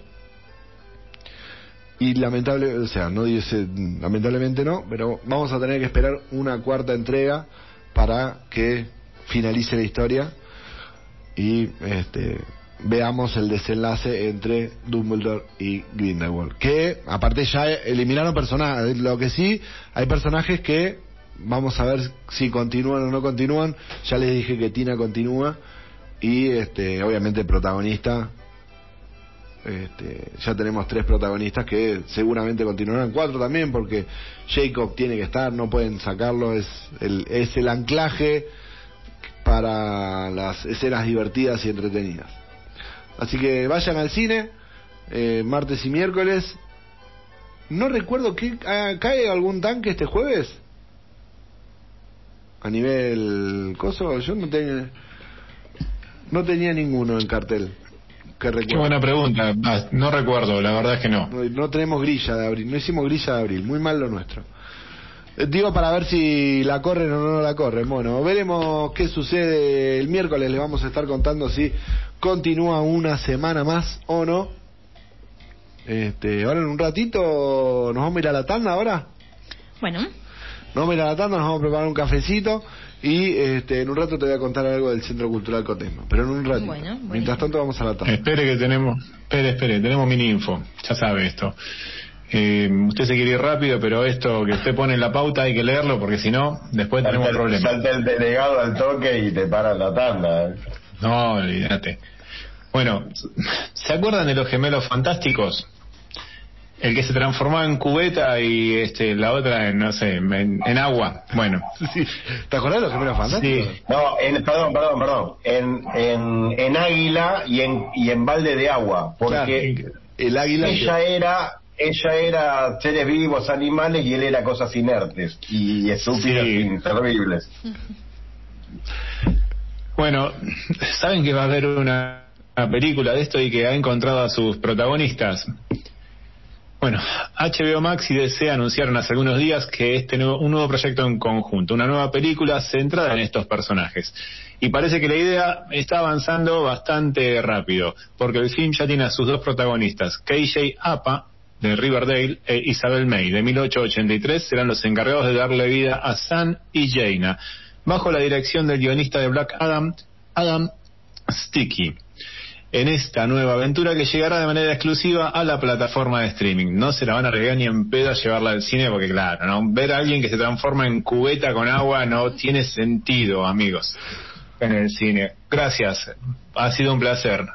Y lamentable, o sea, no dice, lamentablemente no, pero vamos a tener que esperar una cuarta entrega para que finalice la historia y este veamos el desenlace entre Dumbledore y Grindelwald. Que aparte ya eliminaron personajes, lo que sí, hay personajes que vamos a ver si continúan o no continúan. Ya les dije que Tina continúa y este obviamente el protagonista este, ya tenemos tres protagonistas que seguramente continuarán, cuatro también, porque Jacob tiene que estar, no pueden sacarlo, es el, es el anclaje para las escenas divertidas y entretenidas. Así que vayan al cine, eh, martes y miércoles. No recuerdo que ah, cae algún tanque este jueves. A nivel coso, yo no tenía no tenía ninguno en cartel. Que Qué buena pregunta. Ah, No recuerdo, la verdad es que no. No, no tenemos grilla de abril, no hicimos grilla de abril, muy mal lo nuestro. Digo para ver si la corren o no la corren. Bueno, veremos qué sucede el miércoles. Les vamos a estar contando si continúa una semana más o no. Este, ahora en un ratito nos vamos a ir a la tanda ahora. Bueno, Nos vamos a ir a la tanda, nos vamos a preparar un cafecito y este, en un rato te voy a contar algo del Centro Cultural Cotesma. Pero en un ratito. Bueno. Mientras tanto vamos a la tanda. Espere que tenemos, espere, espere, tenemos mini info, ya sabe esto. Eh, usted se quiere ir rápido, pero esto que usted pone en la pauta hay que leerlo porque si no, después tenemos problemas. salta el delegado al toque y te paran la tanda. ¿eh? No, olvídate. Bueno, ¿se acuerdan de los gemelos fantásticos? El que se transformaba en cubeta y este la otra en, no sé, en, en agua. Bueno, Sí. ¿Te acordás de los gemelos fantásticos? sí. No, en, perdón, perdón, perdón. En, en, en Águila y en, y en Balde de Agua. Porque Claro, el águila. ella era ella era seres vivos, animales, y él era cosas inertes y estúpidas, Sí. inservibles. Bueno, saben que va a haber una, una película de esto y que ha encontrado a sus protagonistas. Bueno, HBO Max y DC anunciaron hace algunos días que este nuevo, un nuevo proyecto en conjunto, una nueva película centrada en estos personajes. Y parece que la idea está avanzando bastante rápido, porque el film ya tiene a sus dos protagonistas, KJ Apa, de Riverdale, e Isabel May, de 1883, serán los encargados de darle vida a Sam y Jaina, bajo la dirección del guionista de Black Adam, Adam Sticky en esta nueva aventura que llegará de manera exclusiva a la plataforma de streaming. No se la van a regar ni en pedo a llevarla al cine porque claro, ¿no? ver a alguien que se transforma en cubeta con agua no tiene sentido, amigos, en el cine. Gracias, ha sido un placer.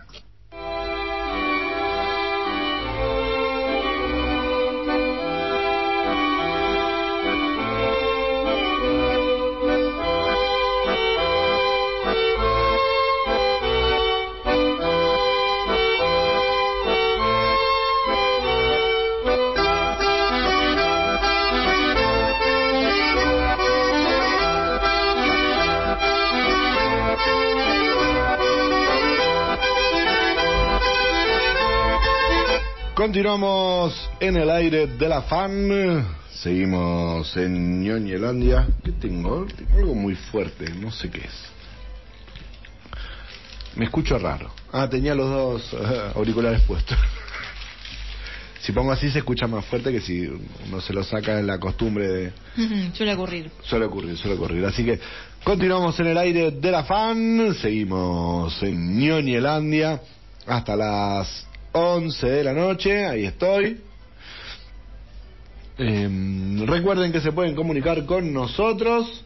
Continuamos en el aire de la fan. Seguimos en Ñoñelandia. ¿Qué tengo? Tengo algo muy fuerte, no sé qué es. Me escucho raro. Ah, tenía los dos auriculares puestos. si pongo así se escucha más fuerte que si uno se lo saca en la costumbre de... suele ocurrir. Suele ocurrir, suele ocurrir. Así que continuamos en el aire de la fan. Seguimos en Ñoñelandia hasta las 11 de la noche. Ahí estoy. Em, recuerden que se pueden comunicar con nosotros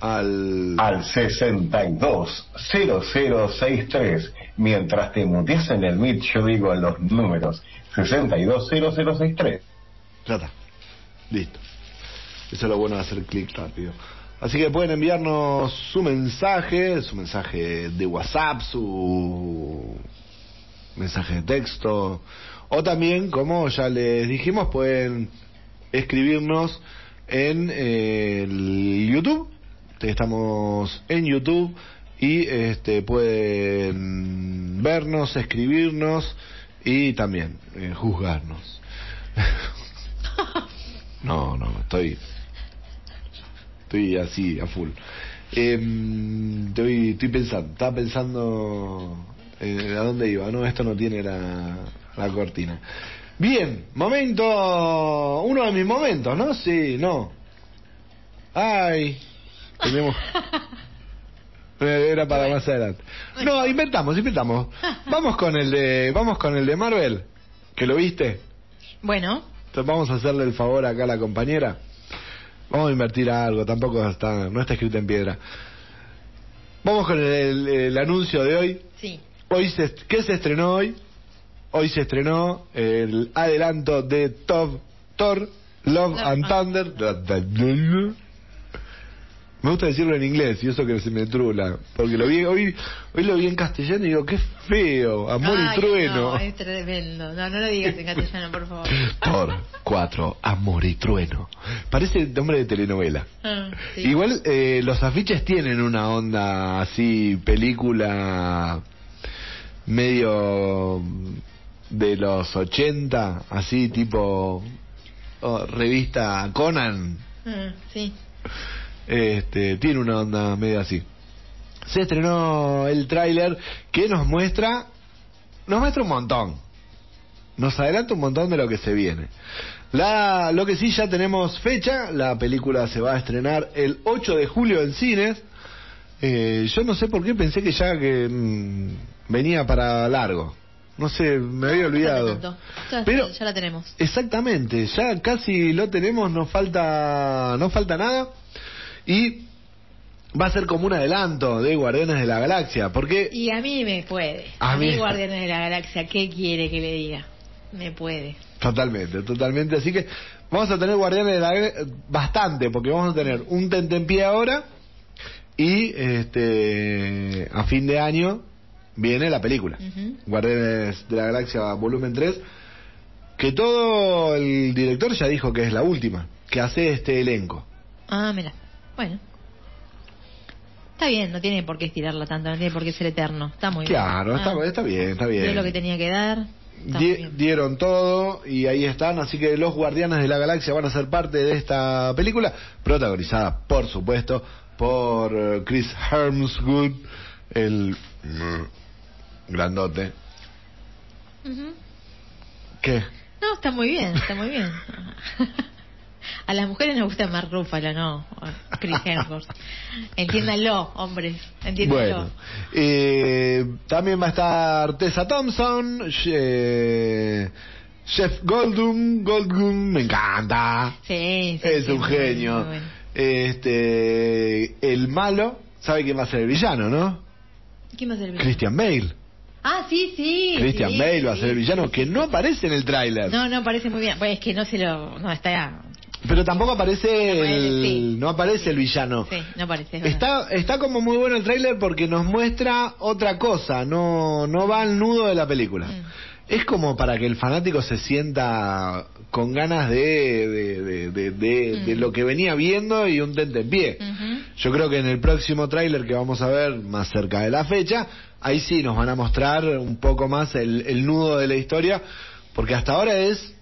al... Al 620063. Mientras te muteas en el Meet, yo digo los números 620063. Ya está. Listo. Eso es lo bueno de hacer clic rápido. Así que pueden enviarnos su mensaje, su mensaje de WhatsApp, su mensaje de texto, o también, como ya les dijimos, pueden escribirnos en eh, el YouTube. Estamos en YouTube y este pueden vernos, escribirnos y también eh, juzgarnos. no, no, estoy estoy así a full. Em, estoy, estoy pensando, estaba pensando eh, a dónde iba. No, esto no tiene la, la cortina. Bien, momento, uno de mis momentos, ¿no? Sí, no. Ay, tenemos. Era para más adelante. No, inventamos, inventamos. Vamos con el de, vamos con el de Marvel, que lo viste. Bueno, Entonces vamos a hacerle el favor acá a la compañera. Vamos a invertir algo, tampoco está, no está escrito en piedra. Vamos con el, el- el anuncio de hoy. sí. Hoy se, ¿Qué se estrenó hoy? Hoy se estrenó el adelanto de Top, Thor, Love and and- Thunder. Me gusta decirlo en inglés y eso que se me trula. Porque lo vi, hoy, hoy lo vi en castellano y digo, qué feo, amor Ay, y trueno. No, es tremendo. No, no lo digas en castellano, por favor. Thor 4, amor y trueno. Parece nombre de telenovela. Ah, sí. Igual eh, los afiches tienen una onda así, película medio de los 80, así tipo oh, revista Conan. Ah, sí. Este, tiene una onda medio así. Se estrenó el tráiler que nos muestra, nos muestra un montón. Nos adelanta un montón de lo que se viene. La, lo que sí ya tenemos fecha, la película se va a estrenar el 8 de julio en cines. Eh, yo no sé por qué pensé que ya que mm, venía para largo. No sé, me había olvidado. No, ya, Pero ya la tenemos. Exactamente, ya casi lo tenemos, nos falta, no falta nada y va a ser como un adelanto de Guardianes de la Galaxia, porque Y a mí me puede. A A, mí, mí- Guardianes de la Galaxia, ¿qué quiere que le diga? Me puede. totalmente, totalmente, así que vamos a tener Guardianes de la Galaxia bastante, porque vamos a tener un tentempié ahora y este a fin de año viene la película. Guardianes de la Galaxia volumen 3, que todo el director ya dijo que es la última, que hace este elenco. Ah, mira. Bueno. Está bien, no tiene por qué estirarla tanto, no tiene por qué ser eterno. Está muy Claro, bien. está, Ah, está bien, está bien. dio lo que tenía que dar. Di- dieron todo y ahí están, así que los Guardianes de la Galaxia van a ser parte de esta película, protagonizada, por supuesto, por eh, Chris Hemsworth, el grandote. ¿Qué? No, está muy bien, está muy bien. A las mujeres nos gusta más Rúfalo, no Chris Hemsworth. Entiéndanlo, hombres, entiéndanlo. Bueno, eh, también va a estar Tessa Thompson, eh, Jeff Goldblum, Goldblum, me encanta. Sí, sí, Es sí, un genio. bueno. Este, el malo, ¿sabe quién va a ser el villano, no? ¿Quién va a ser el villano? Christian Bale. Ah, sí, sí. Christian sí, Bale va a ser el villano, que no aparece en el tráiler. No, no, parece muy bien. Pues es que no se lo. No, está. Pero tampoco aparece el, Sí. no aparece el villano. Sí, no parece. es verdad. Está, está como muy bueno el tráiler porque nos muestra otra cosa, no, no va al nudo de la película. Mm. Es como para que el fanático se sienta con ganas de, de, de, de- de- de Mm. lo que venía viendo y un tentempié. Ujú. Yo creo que en el próximo tráiler que vamos a ver más cerca de la fecha, ahí sí nos van a mostrar un poco más el, el nudo de la historia, porque hasta ahora es,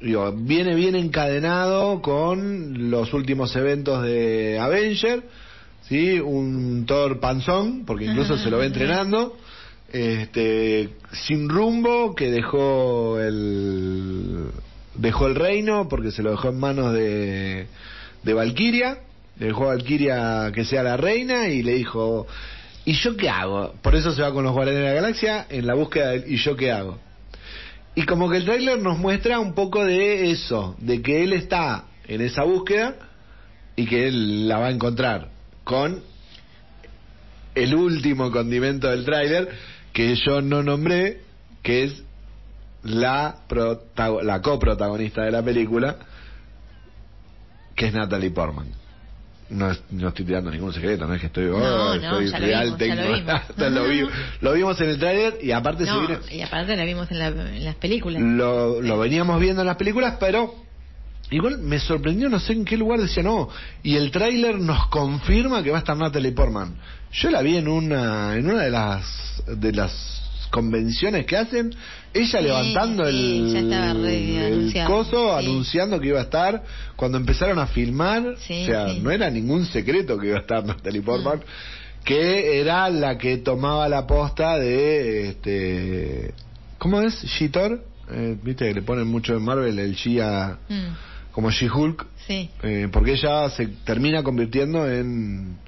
digo, viene bien encadenado con los últimos eventos de Avenger, ¿sí? Un Thor panzón, porque incluso se lo ve entrenando, este, sin rumbo, que dejó el, dejó el reino, porque se lo dejó en manos de, de Valkyria, dejó a Valkyria que sea la reina y le dijo, ¿y yo qué hago? Por eso se va con los Guardianes de la Galaxia en la búsqueda del ¿y yo qué hago? Y como que el tráiler nos muestra un poco de eso, de que él está en esa búsqueda y que él la va a encontrar con el último condimento del tráiler que yo no nombré, que es la, la coprotagonista de la película, que es Natalie Portman. No, no estoy tirando ningún secreto, no es que estoy, oh, No, no, estoy ya lo real vimos, ya lo vimos. tecnolata, lo, vi- lo vimos en el tráiler y aparte se No, viene- y aparte la vimos en, la- en las películas. lo, lo veníamos viendo en las películas, pero igual me sorprendió, no sé en qué lugar decía no. Y el tráiler nos confirma que va a estar Natalie Portman. Yo la vi en una en una de las de las convenciones que hacen, ella Sí, levantando sí, el, ya estaba re el coso, sí. anunciando que iba a estar. Cuando empezaron a filmar, o sea, no era ningún secreto que iba a estar Natalie Portman. Mm. Que era la que tomaba la posta de este ¿Cómo es? ¿She-Thor? Eh, Viste que le ponen mucho en Marvel el She a- Mm, como She-Hulk, eh, porque ella se termina convirtiendo en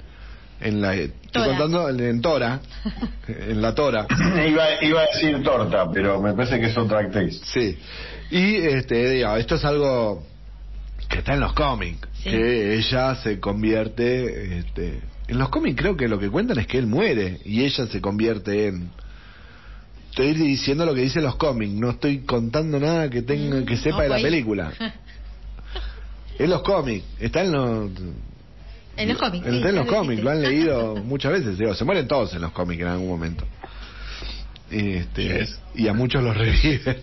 en la estoy contando en, en Tora, en la Tora. iba, iba a decir torta, pero me parece que es otra actriz. Sí. Y este, digo, esto es algo que está en los cómics, Sí. que ella se convierte este, en los cómics creo que lo que cuentan es que él muere y ella se convierte en Estoy diciendo lo que dicen los cómics, no estoy contando nada que tenga que sepa de la ahí. película. Es los cómics, está en los En los cómics, En, sí, en los cómics, lo han leído muchas veces. Digo, se mueren todos en los cómics en algún momento. Este, Yes. Y a muchos los reviven.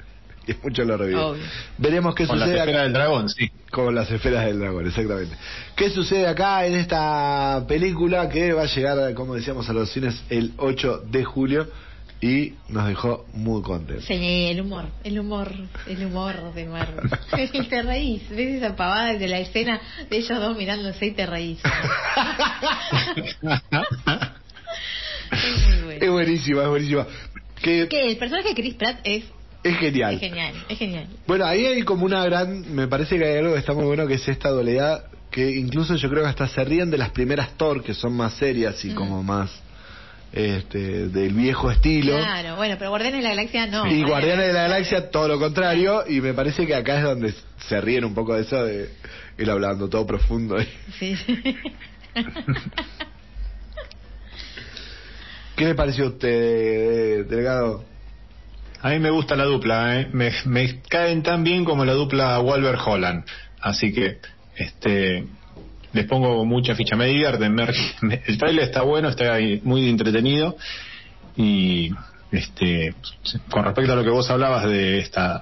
y a muchos los reviven. Obvio. Veremos qué Con sucede esfera acá- del dragón, sí. con las esferas del dragón, exactamente. ¿Qué sucede acá en esta película que va a llegar, como decíamos, a los cines el 8 de julio y nos dejó muy contentos? Sí, el humor, el humor, el humor de Marvel. Y te reís, ves esa pavada de la escena de ellos dos mirándose y te reís. es muy bueno. Es buenísima, es buenísima. Que Que el personaje de Chris Pratt es, es genial. es genial, es genial. Bueno, ahí hay como una gran, me parece que hay algo que está muy bueno que es esta dualidad que incluso yo creo que hasta se ríen de las primeras Thor que son más serias y Mm. como más este del viejo estilo. Claro, bueno, pero Guardianes de la Galaxia no. y Guardianes de la Galaxia todo lo contrario y me parece que acá es donde se ríen un poco de eso de él hablando todo profundo. Sí. ¿Qué le pareció a usted, delegado? A mí me gusta la dupla, ¿eh? me, me caen tan bien como la dupla Wolver-Holland. Así que este les pongo mucha ficha, me divierten. me- me- el trailer está bueno, está ahí muy entretenido. Y este con respecto a lo que vos hablabas de esta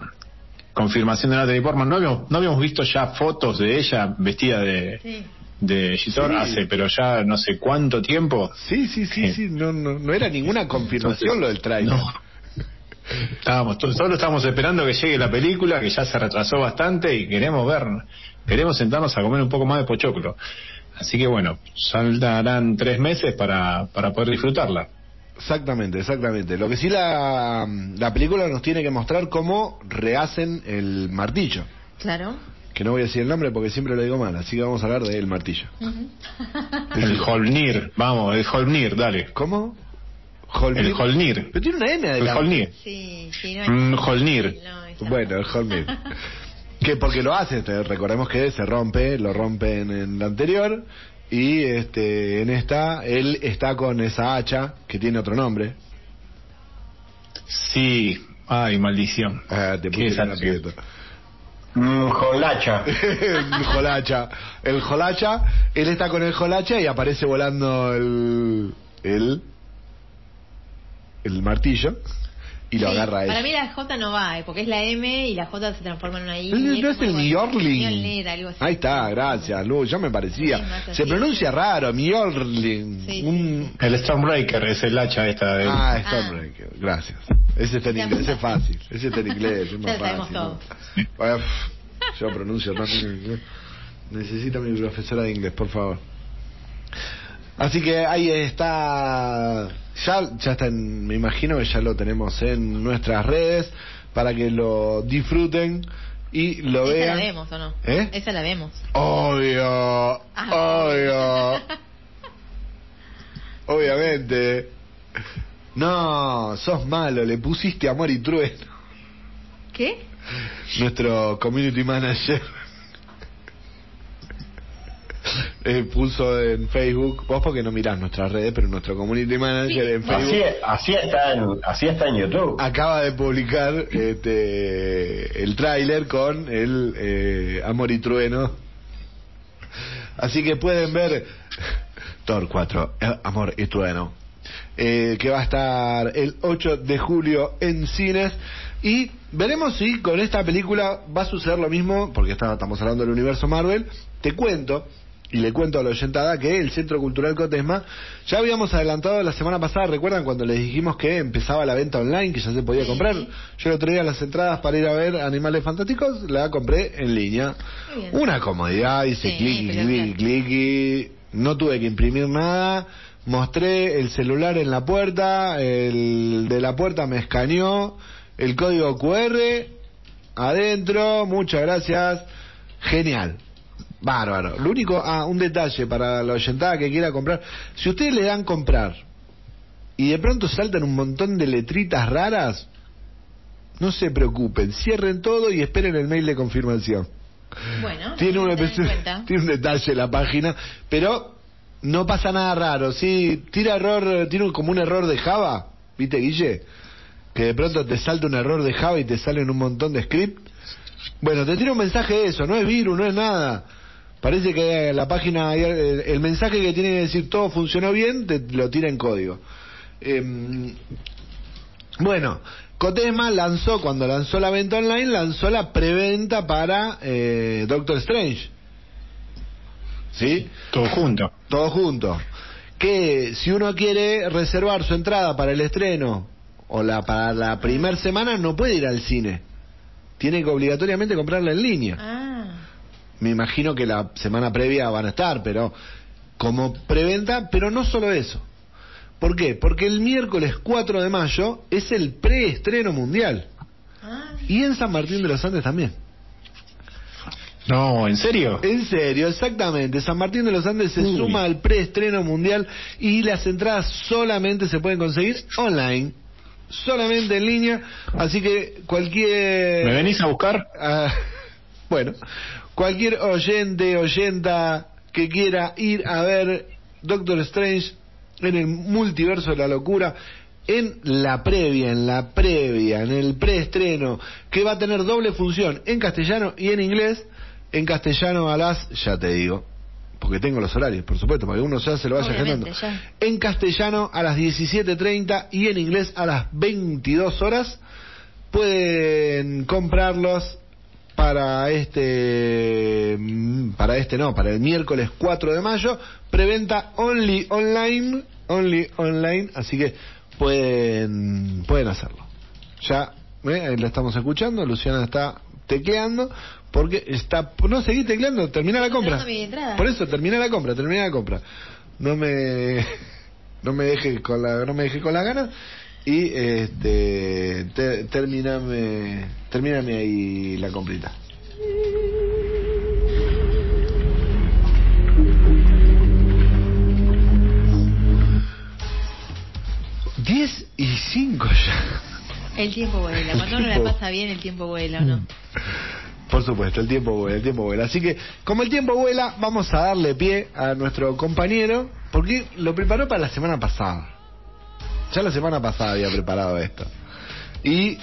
confirmación de Natalie Portman, ¿no habíamos, no habíamos visto ya fotos de ella vestida de, sí. de Gisor Sí. hace, pero ya no sé cuánto tiempo? Sí, sí, sí, Eh. sí, no, no, no era ninguna confirmación Entonces, lo del trailer. no. Estábamos, to- solo estamos esperando que llegue la película, que ya se retrasó bastante y queremos ver, queremos sentarnos a comer un poco más de pochoclo. Así que bueno, saltarán tres meses para, para poder disfrutarla. Exactamente, exactamente. Lo que sí la, la película nos tiene que mostrar cómo rehacen el martillo. Claro. Que no voy a decir el nombre porque siempre lo digo mal, así que vamos a hablar del martillo. Ujú. El Holnir, vamos, el Holnir, dale. ¿Cómo? Holmir. El Holnir. Pero tiene una M El adelante. Holnir. Sí, sí, no es- Mm, Holnir. No. Bueno, el Holmir. que porque lo hace, este, recordemos que se rompe, lo rompen en la anterior y este en esta él está con esa hacha que tiene otro nombre. Sí, ay, maldición. Ah, te ¿Qué puse. Mm, Jolacha. el Jolacha. El Jolacha, él está con el Jolacha y aparece volando el. el. el martillo y lo Sí, agarra a Para él. mí la J no va, eh, porque es la M y la J se transforma en una I. ¿No, es el así. Ahí está, gracias, Lu, ya me parecía. Sí, más Se pronuncia raro, sí, Un... El Stormbreaker es el hacha esta de... Ah, Stormbreaker, gracias. Ese está en inglés, está. es fácil. Ese está en inglés, es Ya más fácil. todos. ¿no? Bueno, yo pronuncio inglés. Necesito a mi profesora de inglés, por favor. Así que ahí está. Ya, ya está, en- me imagino que ya lo tenemos en nuestras redes para que lo disfruten y lo Esa vean. la vemos, ¿o no? ¿Eh? Esa la vemos. Obvio, Ah. obvio. Obviamente. No, sos malo, le pusiste amor y trueno. ¿Qué? Nuestro community manager eh, puso en Facebook, vos porque no mirás nuestras redes, pero nuestro community manager en Así, Facebook así está en, así está en YouTube. acaba de publicar este, el tráiler con el eh, Amor y Trueno. Así que pueden ver Thor 4, eh, Amor y Trueno, eh, que va a estar el 8 de julio en cines. Y veremos si con esta película va a suceder lo mismo, porque está- estamos hablando del universo Marvel. Te cuento, y le cuento a la oyentada, que el Centro Cultural Cotesma, ya habíamos adelantado la semana pasada, ¿recuerdan cuando les dijimos que empezaba la venta online, que ya se podía comprar? Yo le traía las entradas para ir a ver Animales Fantásticos, la compré en línea. Una comodidad, hice Sí, clic, clic, clic, no tuve que imprimir nada. Mostré el celular en la puerta, el de la puerta me escaneó el código QR adentro, muchas gracias, genial, bárbaro. Lo único, ah, un detalle para la oyentada que quiera comprar, si ustedes le dan comprar y de pronto saltan un montón de letritas raras, no se preocupen, cierren todo y esperen el mail de confirmación. Bueno, Tiene un, tener en cuenta. tiene un detalle la página, pero no pasa nada raro. Sí, tira error, tiene como un error de Java, ¿viste, Guille? Que de pronto te salta un error de Java y te salen un montón de script. Bueno, te tira un mensaje de eso, no es virus, no es nada. Parece que la página, el, mensaje que tiene que decir todo funcionó bien, te lo tira en código. Em, bueno, Cotesma lanzó, cuando lanzó la venta online, lanzó la preventa para eh, Doctor Strange. ¿Sí? Todo junto. Todo junto. Que si uno quiere reservar su entrada para el estreno o la para la primera semana, no puede ir al cine. Tiene que obligatoriamente comprarla en línea. Ah, Me imagino que la semana previa van a estar, pero como preventa, pero no solo eso. ¿Por qué? Porque el miércoles 4 de mayo es el preestreno mundial. ah, Y en San Martín de los Andes también. No, ¿en serio? En serio, exactamente. San Martín de los Andes se Uy. suma al preestreno mundial y las entradas solamente se pueden conseguir online. Solamente en línea. Así que cualquier... ¿Me venís a buscar? Ah, bueno, cualquier oyente, oyenta que quiera ir a ver Doctor Strange en el multiverso de la locura, en la previa, en la previa, en el preestreno, que va a tener doble función en castellano y en inglés, en castellano a las, ya te digo, porque tengo los horarios, por supuesto, para que uno ya se lo vaya agendando. En castellano a las 17.30 y en inglés a las 22 horas pueden comprarlos para este mm, para este no, para el miércoles 4 de mayo, preventa only online, only online, así que pueden pueden hacerlo. Ya ¿eh? La estamos escuchando, Luciana está tecleando porque está no seguí tecleando, termina la compra. Por eso termina la compra, termina la compra. No me no me deje con la no me deje con la gana y este te- terminame termíname ahí la comprita. Diez y cinco ya. el tiempo vuela. Cuando uno la pasa bien, el tiempo vuela, ¿o no? Por supuesto, el tiempo vuela, el tiempo vuela. Así que, como el tiempo vuela, vamos a darle pie a nuestro compañero, porque lo preparó para la semana pasada. Ya la semana pasada había preparado esto. Y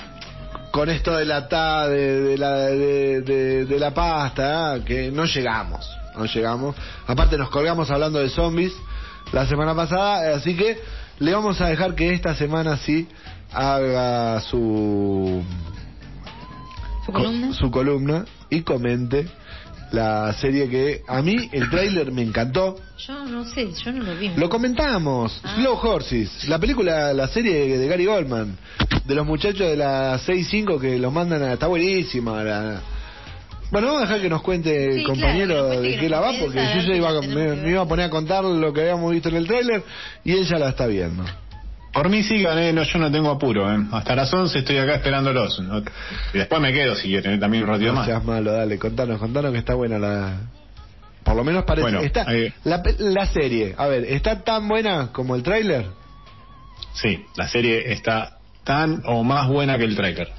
con esto de la ta, de, de la, de, de- de la pasta, que no llegamos, no llegamos. Aparte nos colgamos hablando de zombies la semana pasada, así que le vamos a dejar que esta semana sí haga su ¿Su co- columna? su columna y comente la serie que a mí el tráiler me encantó. Yo no sé, yo no lo vi. Lo comentamos, Ah. Slow Horses, la película, la serie de Gary Goldman, de los muchachos de la 6-5 que los mandan a... Está buenísima. la- Bueno, vamos a dejar que nos cuente el Sí, compañero claro, de que qué la va, porque yo ya iba, me, me iba a poner a contar lo que habíamos visto en el tráiler y ella la está viendo. Por mí sigan, eh, no, yo no tengo apuro. Eh. Hasta las 11 estoy acá esperándolos. ¿no? Y después me quedo si quieren, eh, también un ratito No más. seas malo, dale, contanos, contanos que está buena la... Por lo menos parece... Bueno, está, ahí- la, pe- la serie, a ver, ¿está tan buena como el tráiler? Sí, la serie está tan o más buena que el trailer.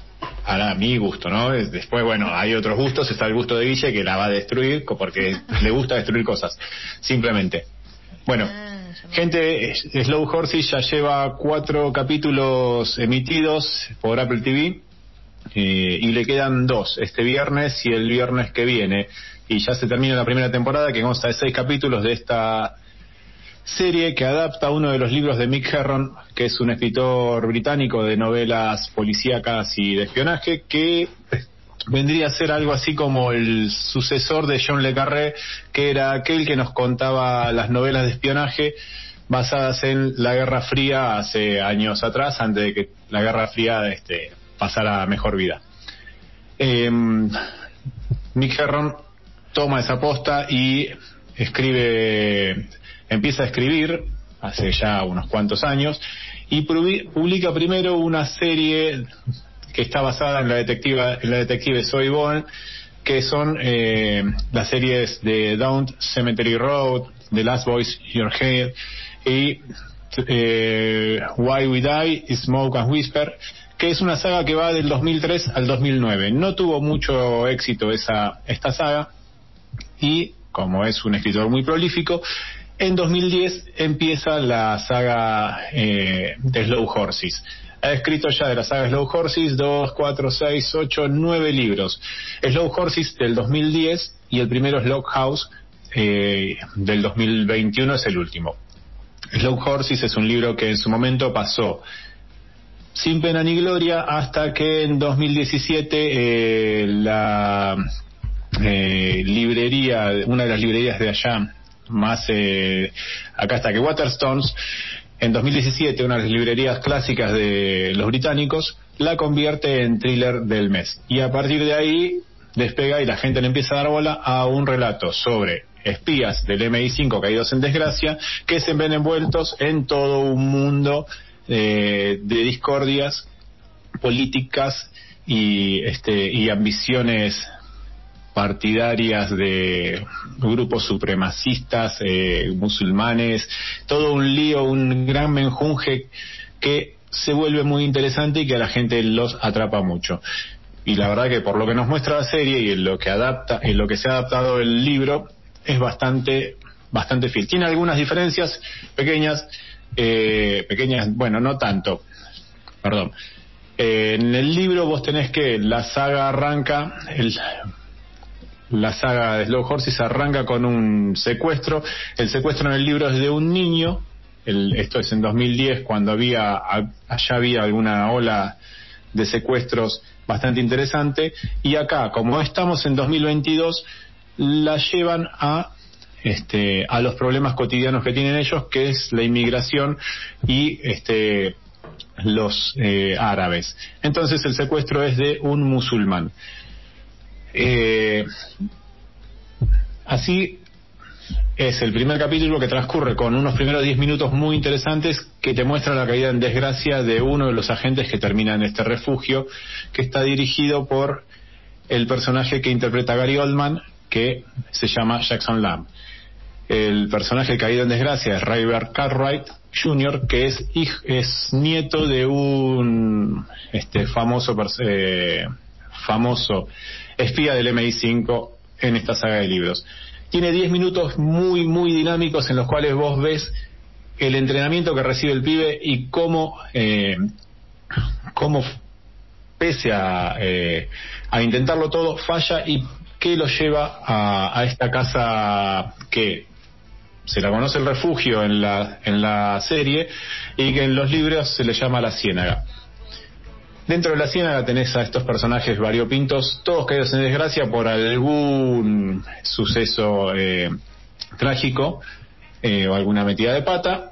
Ahora, a mi gusto, ¿no? Es- Después, bueno, hay otros gustos. Está el gusto de Guille que la va a destruir porque le gusta destruir cosas. Simplemente. Bueno, Ah, gente, Slow Horses ya lleva cuatro capítulos emitidos por Apple TV. eh, y le quedan dos, este viernes y el viernes que viene. Y ya se termina la primera temporada que consta de seis capítulos de esta serie que adapta uno de los libros de Mick Herron, que es un escritor británico de novelas policíacas y de espionaje, que vendría a ser algo así como el sucesor de John Le Carré, que era aquel que nos contaba las novelas de espionaje basadas en la Guerra Fría hace años atrás, antes de que la Guerra Fría este, pasara a mejor vida. Eh, Mick Herron toma esa posta y escribe, empieza a escribir hace ya unos cuantos años y publi- publica primero una serie que está basada en la detectiva, en la detective Zoe Bond, que son eh, las series de Down Cemetery Road, The Last Voice Your Head y eh, Why We Die, Smoke and Whisper, que es una saga que va del 2003 al 2009. No tuvo mucho éxito esa esta saga y como es un escritor muy prolífico, en 2010 empieza la saga eh, de Slow Horses. Ha escrito ya de la saga Slow Horses 2, 4, 6, 8, 9 libros. Slow Horses del 2010 y el primero Slow House eh, del 2021 es el último. Slow Horses es un libro que en su momento pasó sin pena ni gloria hasta que en 2017 eh, la eh, librería, una de las librerías de allá, más eh, acá está que Waterstones, en 2017 una de las librerías clásicas de los británicos, la convierte en thriller del mes. Y a partir de ahí despega y la gente le empieza a dar bola a un relato sobre espías del MI5 caídos en desgracia que se ven envueltos en todo un mundo eh, de discordias políticas y este y ambiciones partidarias de grupos supremacistas eh, musulmanes todo un lío un gran menjunje que se vuelve muy interesante y que a la gente los atrapa mucho. Y la verdad que por lo que nos muestra la serie y en lo que adapta en lo que se ha adaptado el libro es bastante bastante fiel. Tiene algunas diferencias pequeñas eh, pequeñas bueno no tanto perdón. Eh, en el libro vos tenés que la saga arranca el, la saga de Slow Horses arranca con un secuestro. El secuestro en el libro es de un niño. El, esto es en 2010 cuando había allá había alguna ola de secuestros bastante interesante. Y acá como estamos en 2022 la llevan a este, a los problemas cotidianos que tienen ellos que es la inmigración y este los eh, árabes. Entonces el secuestro es de un musulmán eh, así es el primer capítulo que transcurre con unos primeros 10 minutos muy interesantes que te muestran la caída en desgracia de uno de los agentes que termina en este refugio, que está dirigido por el personaje que interpreta Gary Oldman, que se llama Jackson Lamb. El personaje caído en desgracia es Ryber Cartwright Jr., que es, es nieto de un este, famoso, eh, famoso espía del MI5 en esta saga de libros tiene 10 minutos muy, muy dinámicos en los cuales vos ves el entrenamiento que recibe el pibe y cómo, eh, cómo pese a, eh, a intentarlo todo, falla y qué lo lleva a, a, esta casa que se la conoce el refugio en la, en la serie y que en los libros se le llama la ciénaga. Dentro de la ciénaga tenés a estos personajes variopintos, todos caídos en desgracia por algún suceso eh, trágico eh, o alguna metida de pata,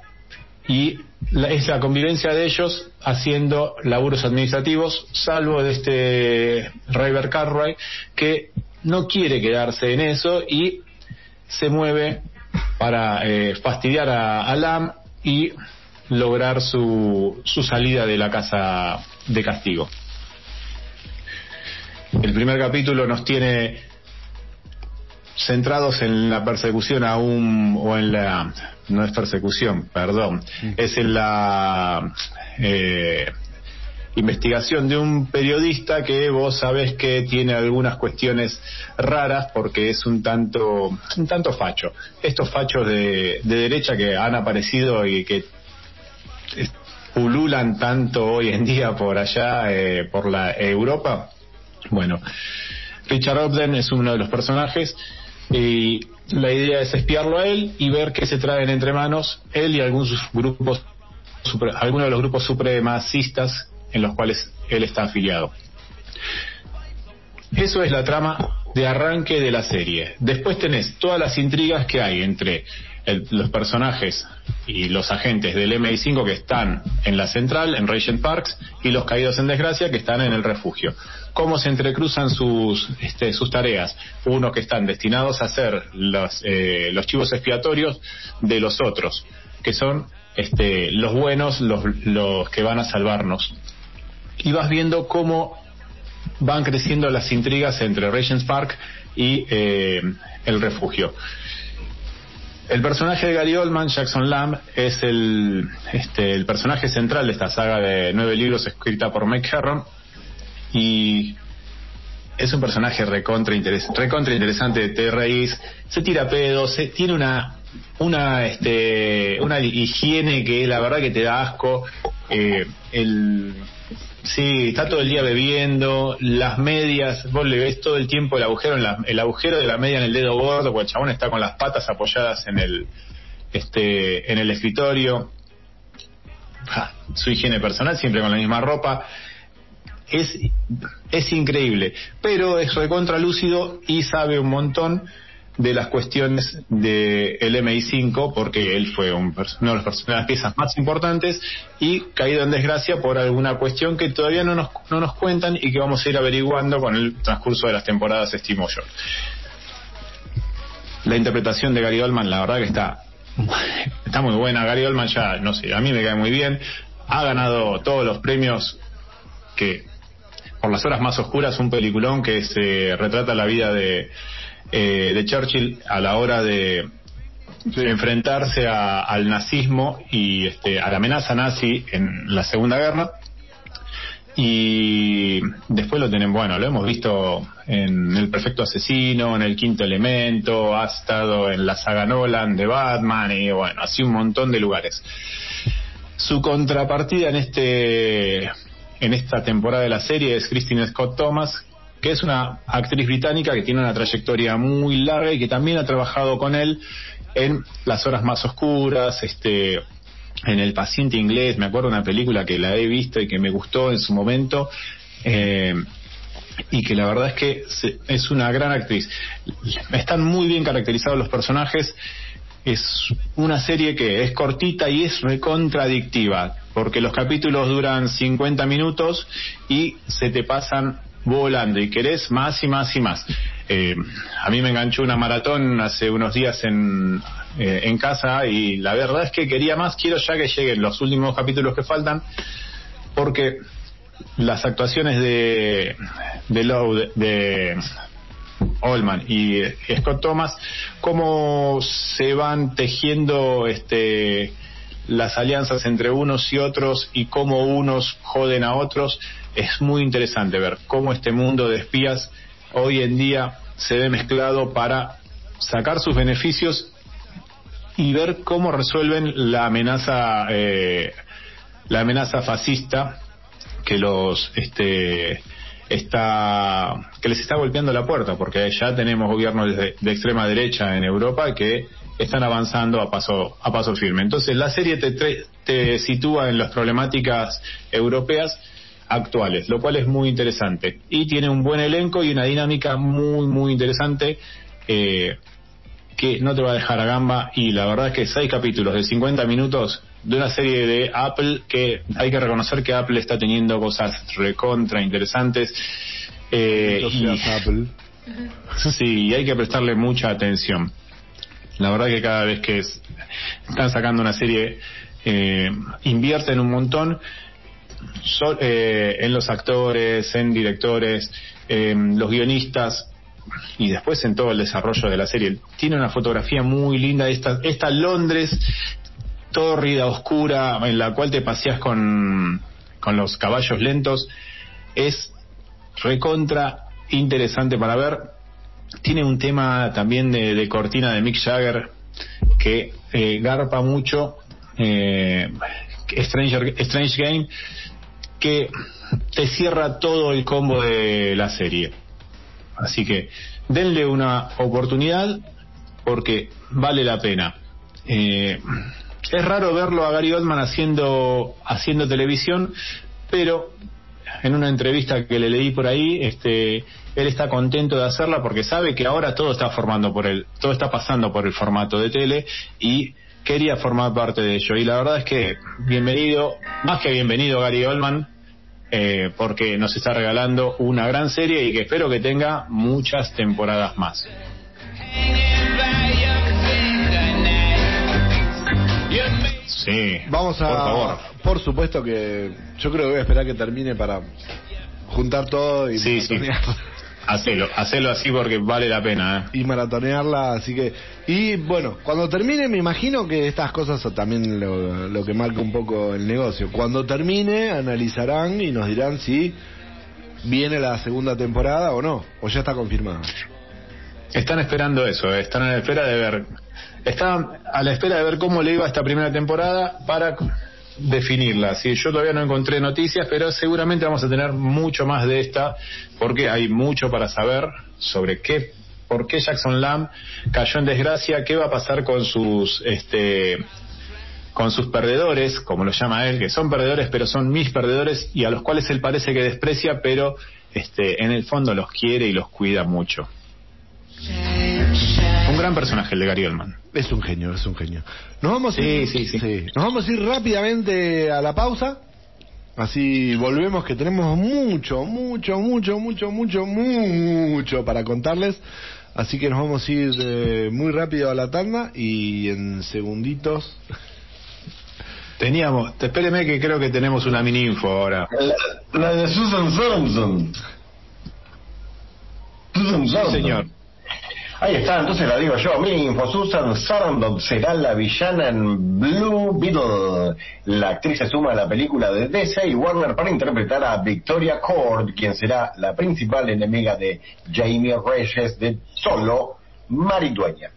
y la, es la convivencia de ellos haciendo laburos administrativos, salvo de este River Cartwright, que no quiere quedarse en eso y se mueve para eh, fastidiar a, a Lam y lograr su, su salida de la casa de castigo. El primer capítulo nos tiene centrados en la persecución a un o en la no es persecución perdón es en la eh, investigación de un periodista que vos sabés que tiene algunas cuestiones raras porque es un tanto un tanto facho estos fachos de, de derecha que han aparecido y que pululan tanto hoy en día por allá, eh, por la Europa. Bueno, Richard Ogden es uno de los personajes y la idea es espiarlo a él y ver qué se traen entre manos él y algunos grupos, algunos de los grupos supremacistas en los cuales él está afiliado. Eso es la trama de arranque de la serie. Después tenés todas las intrigas que hay entre el, los personajes y los agentes del MI5 que están en la central, en Regent Parks, y los caídos en desgracia que están en el refugio. Cómo se entrecruzan sus, este, sus tareas. Unos que están destinados a ser los, eh, los chivos expiatorios de los otros, que son este, los buenos, los, los que van a salvarnos. Y vas viendo cómo van creciendo las intrigas entre Regent's Park y eh, el refugio. El personaje de Gary Oldman, Jackson Lamb, es el, este, el personaje central de esta saga de nueve libros escrita por Mike Herron. Y es un personaje recontra, interes recontra interesante, te reís, se tira pedos, se, tiene una una este una higiene que la verdad que te da asco eh, el sí está todo el día bebiendo las medias vos le ves todo el tiempo el agujero en la- el agujero de la media en el dedo gordo porque el chabón está con las patas apoyadas en el este en el escritorio. Su higiene personal siempre con la misma ropa. Es, es increíble, pero es recontralúcido y sabe un montón de las cuestiones del MI5 porque él fue un una de las las piezas más importantes y caído en desgracia por alguna cuestión que todavía no nos, no nos cuentan y que vamos a ir averiguando con el transcurso de las temporadas Steve Motion. La interpretación de Gary Oldman, la verdad que está está muy buena. Gary Oldman ya, no sé, a mí me cae muy bien. Ha ganado todos los premios que por las horas más oscuras, un peliculón que se retrata la vida de, eh, de Churchill a la hora de enfrentarse a- al nazismo y este, a la amenaza nazi en la Segunda Guerra. Y después lo tenemos, bueno, lo hemos visto en El Perfecto Asesino, en El Quinto Elemento, ha estado en la saga Nolan de Batman y bueno, así un montón de lugares. Su contrapartida en este en esta temporada de la serie es Christine Scott Thomas, que es una actriz británica que tiene una trayectoria muy larga y que también ha trabajado con él en Las horas más oscuras, este en El paciente inglés, me acuerdo una película que la he visto y que me gustó en su momento. eh, y que la verdad es que es una gran actriz. Están muy bien caracterizados los personajes. Es una serie que es cortita y es recontradictiva, porque los capítulos duran 50 minutos y se te pasan volando y querés más y más y más. Eh, a mí me enganchó una maratón hace unos días en, eh, en casa y la verdad es que quería más, quiero ya que lleguen los últimos capítulos que faltan, porque las actuaciones de de, Lowe, de, Allman y Scott Thomas cómo se van tejiendo este las alianzas entre unos y otros y cómo unos joden a otros es muy interesante ver cómo este mundo de espías hoy en día se ve mezclado para sacar sus beneficios y ver cómo resuelven la amenaza eh, la amenaza fascista que los este está que les está golpeando la puerta porque ya tenemos gobiernos de, extrema derecha en Europa que están avanzando a paso a paso firme. Entonces la serie te, te sitúa en las problemáticas europeas actuales lo cual es muy interesante y tiene un buen elenco y una dinámica muy muy interesante eh, que no te va a dejar a gamba y la verdad es que seis capítulos de 50 minutos de una serie de Apple que hay que reconocer que Apple está teniendo cosas recontra interesantes eh, y, Apple. sí, y hay que prestarle mucha atención. La verdad que cada vez que es- están sacando una serie eh, invierten un montón so- eh, en los actores, en directores, en los guionistas y después en todo el desarrollo de la serie. Tiene una fotografía muy linda, esta, esta Londres tórrida, oscura, en la cual te paseas con, con los caballos lentos, es recontra interesante para ver. Tiene un tema también de, de cortina de Mick Jagger que eh, garpa mucho. Eh, Stranger, Strange Game que te cierra todo el combo de la serie. Así que denle una oportunidad porque vale la pena. Eh, es raro verlo a Gary Oldman haciendo haciendo televisión, pero en una entrevista que le leí por ahí, este, él está contento de hacerla porque sabe que ahora todo está formando por el, todo está pasando por el formato de tele y quería formar parte de ello. Y la verdad es que bienvenido, más que bienvenido Gary Oldman, eh, porque nos está regalando una gran serie y que espero que tenga muchas temporadas más. Sí, Vamos a. por favor. por supuesto que. Yo creo que voy a esperar que termine para juntar todo y Sí, sí. Hacelo, hacelo así porque vale la pena. ¿eh? Y maratonearla, así que. Y bueno, cuando termine, me imagino que estas cosas son también lo, lo que marca un poco el negocio. Cuando termine, analizarán y nos dirán si viene la segunda temporada o no, o ya está confirmada. Están esperando eso, eh, están a la espera de ver. Están a la espera de ver cómo le iba esta primera temporada para definirla. ¿sí? Yo todavía no encontré noticias, pero seguramente vamos a tener mucho más de esta, porque hay mucho para saber sobre qué, por qué Jackson Lamb cayó en desgracia, qué va a pasar con sus, este, con sus perdedores, como lo llama él, que son perdedores, pero son mis perdedores y a los cuales él parece que desprecia, pero este, en el fondo los quiere y los cuida mucho. Un gran personaje el de Gary Oldman. Es un genio, es un genio. Nos vamos a Sí, ir, sí, sí. Nos vamos a ir rápidamente a la pausa. Así volvemos que tenemos mucho, mucho, mucho, mucho, mucho, mucho para contarles. Así que nos vamos a ir eh, muy rápido a la tanda y en segunditos. Teníamos, espéreme que creo que tenemos una mini info ahora. La, la de Susan Sorensen. Susan Sorensen. señor. Ahí está, entonces la digo yo. Mi info, Susan Sarandon será la villana en Blue Beetle. La actriz se suma a la película de DC y Warner para interpretar a Victoria Cord, quien será la principal enemiga de Jamie Reyes de Solo, Maridueña.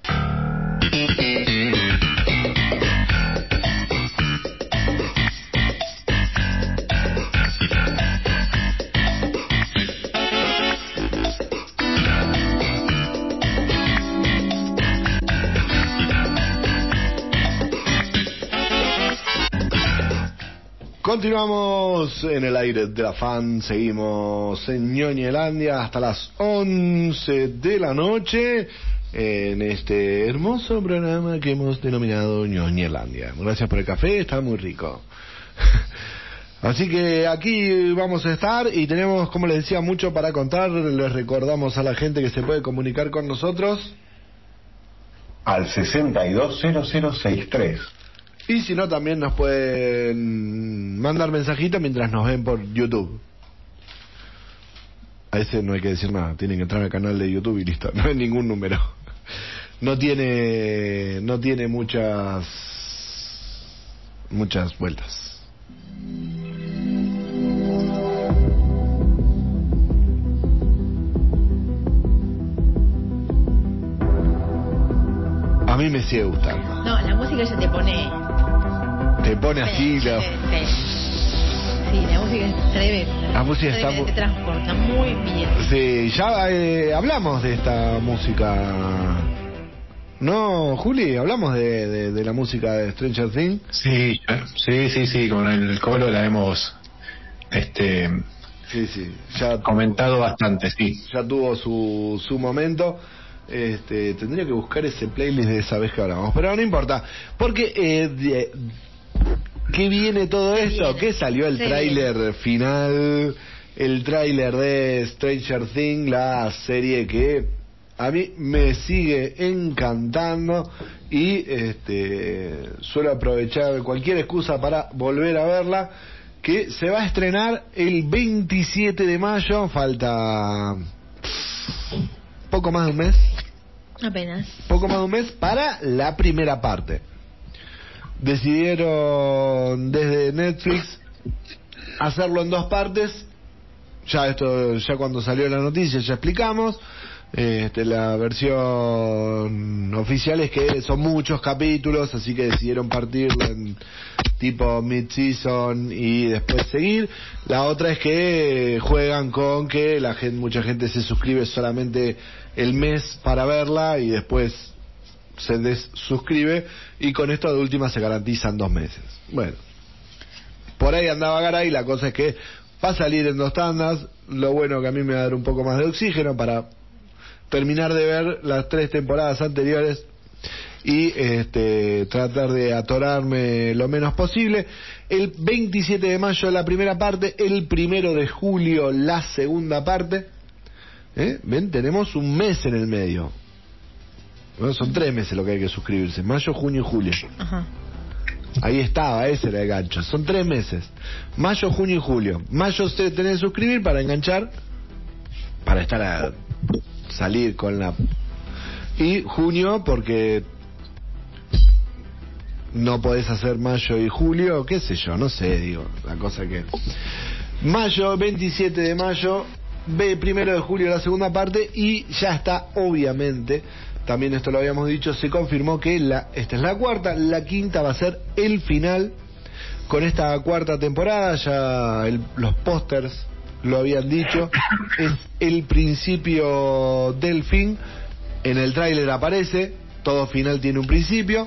Continuamos en el aire de la fan, seguimos en Ñoñelandia hasta las 11 de la noche en este hermoso programa que hemos denominado Ñoñelandia. Gracias por el café, está muy rico. Así que aquí vamos a estar y tenemos, como les decía, mucho para contar. Les recordamos a la gente que se puede comunicar con nosotros. Al 620063. Y si no, también nos pueden mandar mensajitos mientras nos ven por YouTube. A ese no hay que decir nada, tienen que entrar al canal de YouTube y listo, no hay ningún número. No tiene no tiene muchas muchas vueltas. A mí me sigue gustando. No, la música ya te pone. Te pone así, Sí, la- sí. Sí, la música es tremenda. La música está Te transporta muy bien. Sí, ya eh, hablamos de esta música. ¿No, Juli? Hablamos de, de, de la música de Stranger Things. Sí, sí, sí, sí, con el colo la hemos este, Sí, sí, ya, comentado bastante, sí. ya tuvo su, su momento. Este, tendría que buscar ese playlist de esa vez que hablamos, pero no importa, porque eh, de- ¿qué viene todo esto? ¿Qué salió el tráiler final? El tráiler de Stranger Things, la serie que a mí me sigue encantando y este suelo aprovechar cualquier excusa para volver a verla que se va a estrenar el 27 de mayo, falta poco más de un mes, Apenas. poco más de un mes para la primera parte. Decidieron desde Netflix hacerlo en dos partes. Ya esto, ya cuando salió la noticia ya explicamos. Este, la versión oficial es que son muchos capítulos, así que decidieron partirlo en tipo mid-season y después seguir. La otra es que juegan con que la gente, mucha gente se suscribe solamente el mes para verla y después se desuscribe y con esto de última se garantizan dos meses. Bueno, por ahí andaba Garay, la cosa es que va a salir en dos tandas, lo bueno que a mí me va a dar un poco más de oxígeno para terminar de ver las tres temporadas anteriores y este, tratar de atorarme lo menos posible. El 27 de mayo la primera parte, el primero de julio la segunda parte. ¿Eh? ¿Ven? Tenemos un mes en el medio. Bueno, son tres meses lo que hay que suscribirse, mayo, junio y julio. Ajá. Ahí estaba, ese era el gancho. Son tres meses. Mayo, junio y julio. Mayo se tenés que suscribir para enganchar, para estar a salir con la... Y junio porque no podés hacer mayo y julio, qué sé yo, no sé, digo, la cosa que... Mayo, 27 de mayo, ve primero de julio la segunda parte y ya está, obviamente, también esto lo habíamos dicho, se confirmó que la, esta es la cuarta, la quinta va a ser el final, con esta cuarta temporada, ya el- los pósters lo habían dicho, es el principio del fin. En el tráiler aparece, todo final tiene un principio.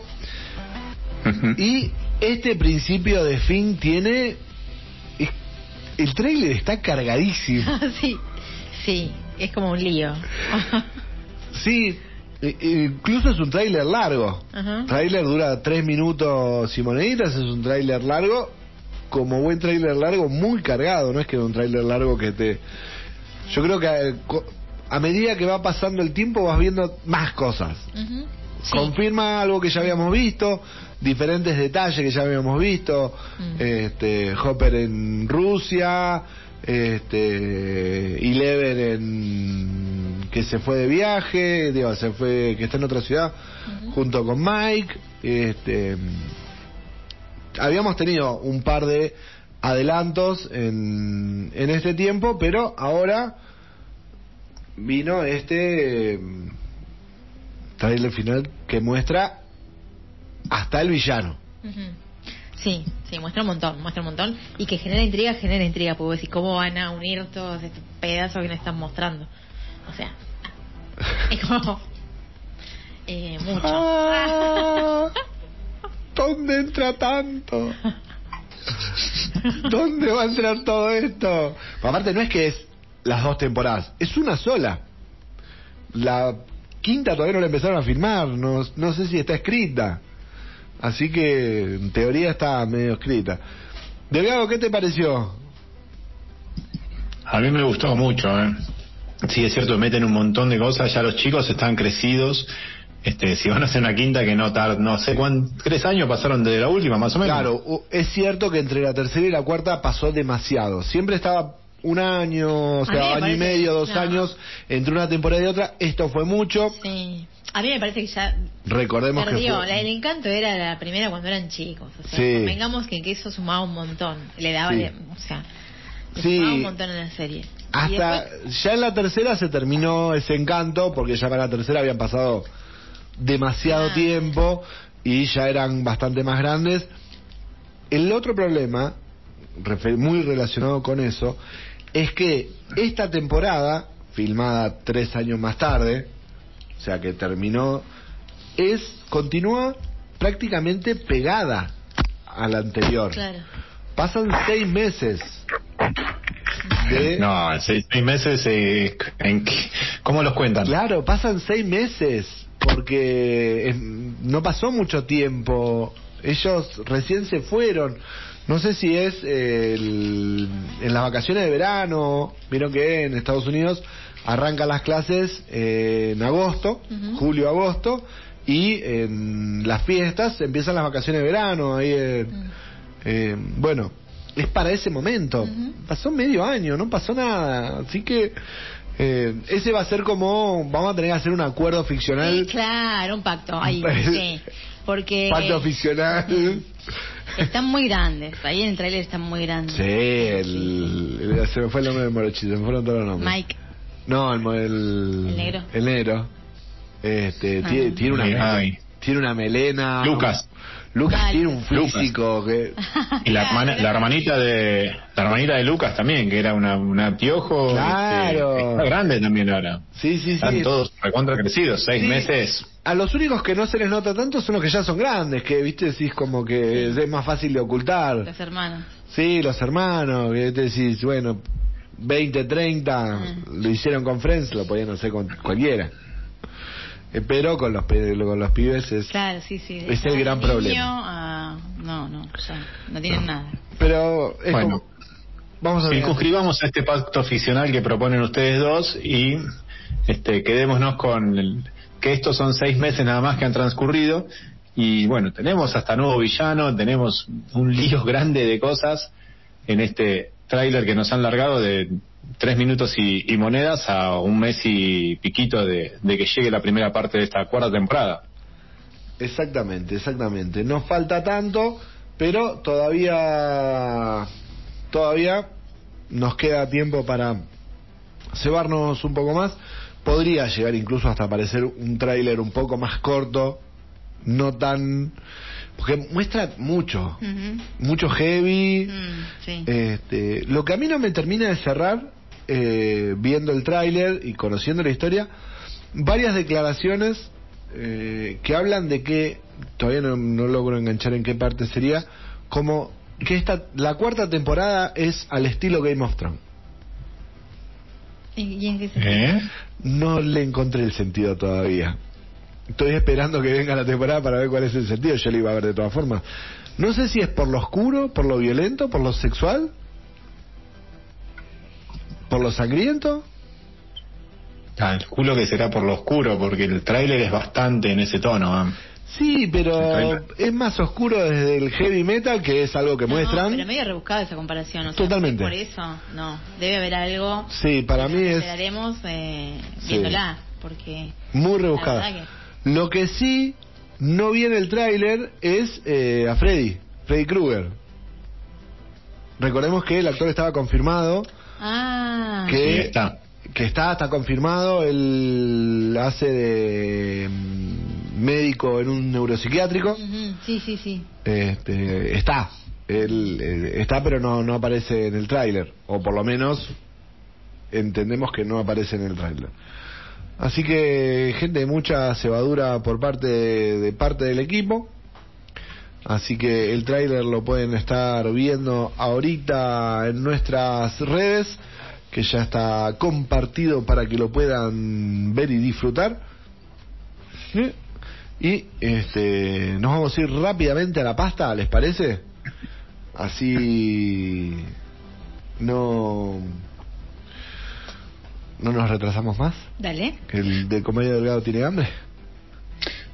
Y este principio de fin tiene... es- el tráiler está cargadísimo. sí, sí, es como un lío. Sí, incluso es un tráiler largo. Ajá. tráiler dura tres minutos y moneditas, es un tráiler largo, como buen tráiler largo, muy cargado, no es que es un tráiler largo que te... Yo creo que co- a medida que va pasando el tiempo vas viendo más cosas. Sí. Confirma algo que ya habíamos visto, diferentes detalles que ya habíamos visto, este Hopper en Rusia, este Eleven en que se fue de viaje, digo, se fue que está en otra ciudad junto con Mike, este habíamos tenido un par de adelantos en, en este tiempo, pero ahora vino este mm, trailer final que muestra hasta el villano. Sí, sí, muestra un montón, muestra un montón. Y que genera intriga, genera intriga, porque decir cómo van a unir todos estos pedazos que nos están mostrando. O sea, es como. Eh, mucho. Ah, ¿Dónde entra tanto? ¿Dónde va a entrar todo esto? Aparte no es que es las dos temporadas, es una sola. La quinta todavía no la empezaron a filmar, no, no sé si está escrita. Así que en teoría está medio escrita. Delgado, ¿qué te pareció? A mí me gustó mucho, ¿eh? Sí, es cierto, meten un montón de cosas, ya los chicos están crecidos. Este, si van a hacer una quinta que no tar, no sé cuántos, tres años pasaron desde la última, más o menos. Claro, es cierto que entre la tercera y la cuarta pasó demasiado. Siempre estaba un año, o sea, año y medio, dos no. años entre una temporada y otra. Esto fue mucho. Sí. A mí me parece que ya Recordemos que perdió. fue- La- el encanto era la primera cuando eran chicos. O sea, Sí. convengamos que, que eso sumaba un montón. Le daba, Sí. le- o sea, le Sí. sumaba un montón en la serie. Hasta después- ya en la tercera se terminó ese encanto, porque ya para la tercera habían pasado demasiado Ah. tiempo y ya eran bastante más grandes. El otro problema, muy relacionado con eso, es que esta temporada, filmada tres años más tarde, o sea que terminó, es continúa prácticamente pegada a la anterior. Claro. Pasan seis meses de No, seis, seis meses, eh, ¿en qué- ¿cómo los cuentan? Claro, pasan seis meses porque eh, no pasó mucho tiempo. Ellos recién se fueron. No sé si es eh, el- en las vacaciones de verano. Vieron que en Estados Unidos arrancan las clases eh, en agosto, julio-agosto, y en las fiestas empiezan las vacaciones de verano. Ahí, en- eh, bueno, es para ese momento. Pasó medio año, no pasó nada. Así que eh, ese va a ser como, vamos a tener que hacer un acuerdo ficcional. Sí, claro, un pacto. Ahí, sí. Porque Pacto ficcional. están muy grandes. Ahí en el trailer están muy grandes. Sí, el, el- se me fue el nombre del morochito, se me fueron todos los nombres. Mike. No, el, el, El negro. El negro. Este, Ah. tiene, tiene una melena, tiene una melena. Lucas. Lucas Dale. tiene un Lucas. físico que Y la, hermana, la hermanita de la hermanita de Lucas también, que era una, una piojo. Claro. este, está grande también ahora. Sí, sí, Están sí. todos recontra crecidos, seis Sí. meses. A los únicos que no se les nota tanto son los que ya son grandes, que viste decís como que es más fácil de ocultar. Los hermanos. Sí, los hermanos, que te decís, bueno, 20, 30, lo hicieron con Friends, lo podían hacer con cualquiera. Eh, pero con los, pe- con los pibes es... Claro, sí, sí. Es el gran niño problema. No, no, ya. No tienen nada. Pero es Bueno. como... Vamos a ver. Circunscribamos a este pacto ficcional que proponen ustedes dos y este, quedémonos con el- que estos son seis meses nada más que han transcurrido y bueno, tenemos hasta nuevo villano, tenemos un lío grande de cosas en este tráiler que nos han largado de tres minutos y, monedas a un mes y piquito de, que llegue la primera parte de esta cuarta temporada. Exactamente, exactamente. Nos falta tanto, pero todavía todavía nos queda tiempo para cebarnos un poco más. Podría llegar incluso hasta aparecer un tráiler un poco más corto, no tan porque muestra mucho, mucho heavy. Mm, sí. Este, lo que a mí no me termina de cerrar, eh, viendo el tráiler y conociendo la historia, varias declaraciones eh, que hablan de que, todavía no, no logro enganchar en qué parte sería, como que esta, la cuarta temporada es al estilo Game of Thrones. ¿Y en qué ¿Eh? No le encontré el sentido todavía. Estoy esperando que venga la temporada para ver cuál es el sentido. Yo lo iba a ver de todas formas. No sé si es por lo oscuro, por lo violento, por lo sexual, por lo sangriento. Calculo que será por lo oscuro, porque el tráiler es bastante en ese tono. ¿ah? Sí, pero es más oscuro desde el heavy metal, que es algo que No, muestran. pero medio rebuscada esa comparación. O sea, Totalmente. Por eso, no. Debe haber algo. Sí, para mí es enteraremos eh, Sí. viéndola. Porque. muy La rebuscada. Lo que sí no vi en el tráiler es eh, a Freddy, Freddy Krueger. Recordemos que el actor estaba confirmado, Ah. que Sí, está. que está, está confirmado, él hace de mm, médico en un neuropsiquiátrico, Sí, sí, sí. este, está, él eh, está pero no, no aparece en el tráiler, o por lo menos entendemos que no aparece en el tráiler. Así que gente, mucha cebadura por parte de, de parte del equipo. Así que el tráiler lo pueden estar viendo ahorita en nuestras redes, que ya está compartido para que lo puedan ver y disfrutar. ¿Sí? Y este, nos vamos a ir rápidamente a la pasta, ¿les parece? Así no no nos retrasamos más. Dale. Que el de comedia delgado tiene hambre.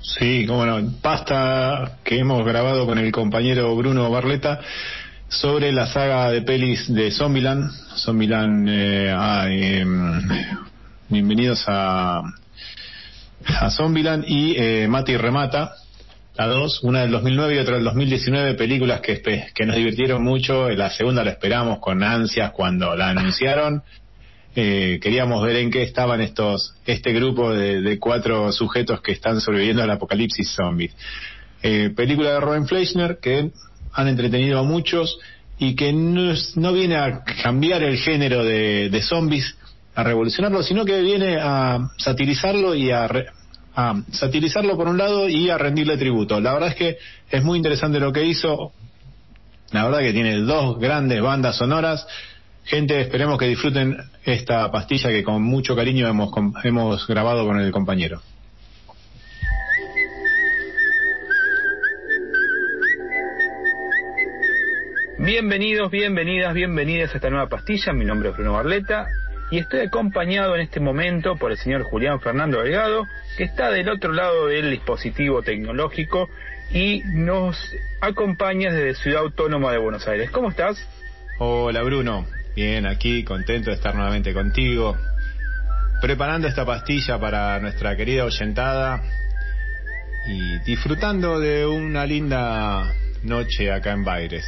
Sí, cómo no. Pasta que hemos grabado con el compañero Bruno Barleta sobre la saga de pelis de Zombieland. Zombieland, eh, ah, em, bienvenidos a, a Zombieland y eh, Mati Remata. A dos, una del 2009 y otra del 2019, películas que, que nos divirtieron mucho. La segunda la esperamos con ansias cuando la anunciaron. Eh, queríamos ver en qué estaban estos este grupo de, de cuatro sujetos que están sobreviviendo al apocalipsis zombie. Eh, película de Robin Fleischner que han entretenido a muchos y que no, no viene a cambiar el género de, de zombies, a revolucionarlo, sino que viene a satirizarlo y a, a satirizarlo por un lado y a rendirle tributo. La verdad es que es muy interesante lo que hizo. La verdad que tiene dos grandes bandas sonoras. Gente, esperemos que disfruten esta pastilla que con mucho cariño hemos, com- hemos grabado con el compañero. Bienvenidos, bienvenidas, bienvenidas a esta nueva pastilla. Mi nombre es Bruno Barleta y estoy acompañado en este momento por el señor Julián Fernando Delgado, que está del otro lado del dispositivo tecnológico y nos acompaña desde Ciudad Autónoma de Buenos Aires. ¿Cómo estás? Hola Bruno, bien aquí, contento de estar nuevamente contigo, preparando esta pastilla para nuestra querida oyentada y disfrutando de una linda noche acá en Baires.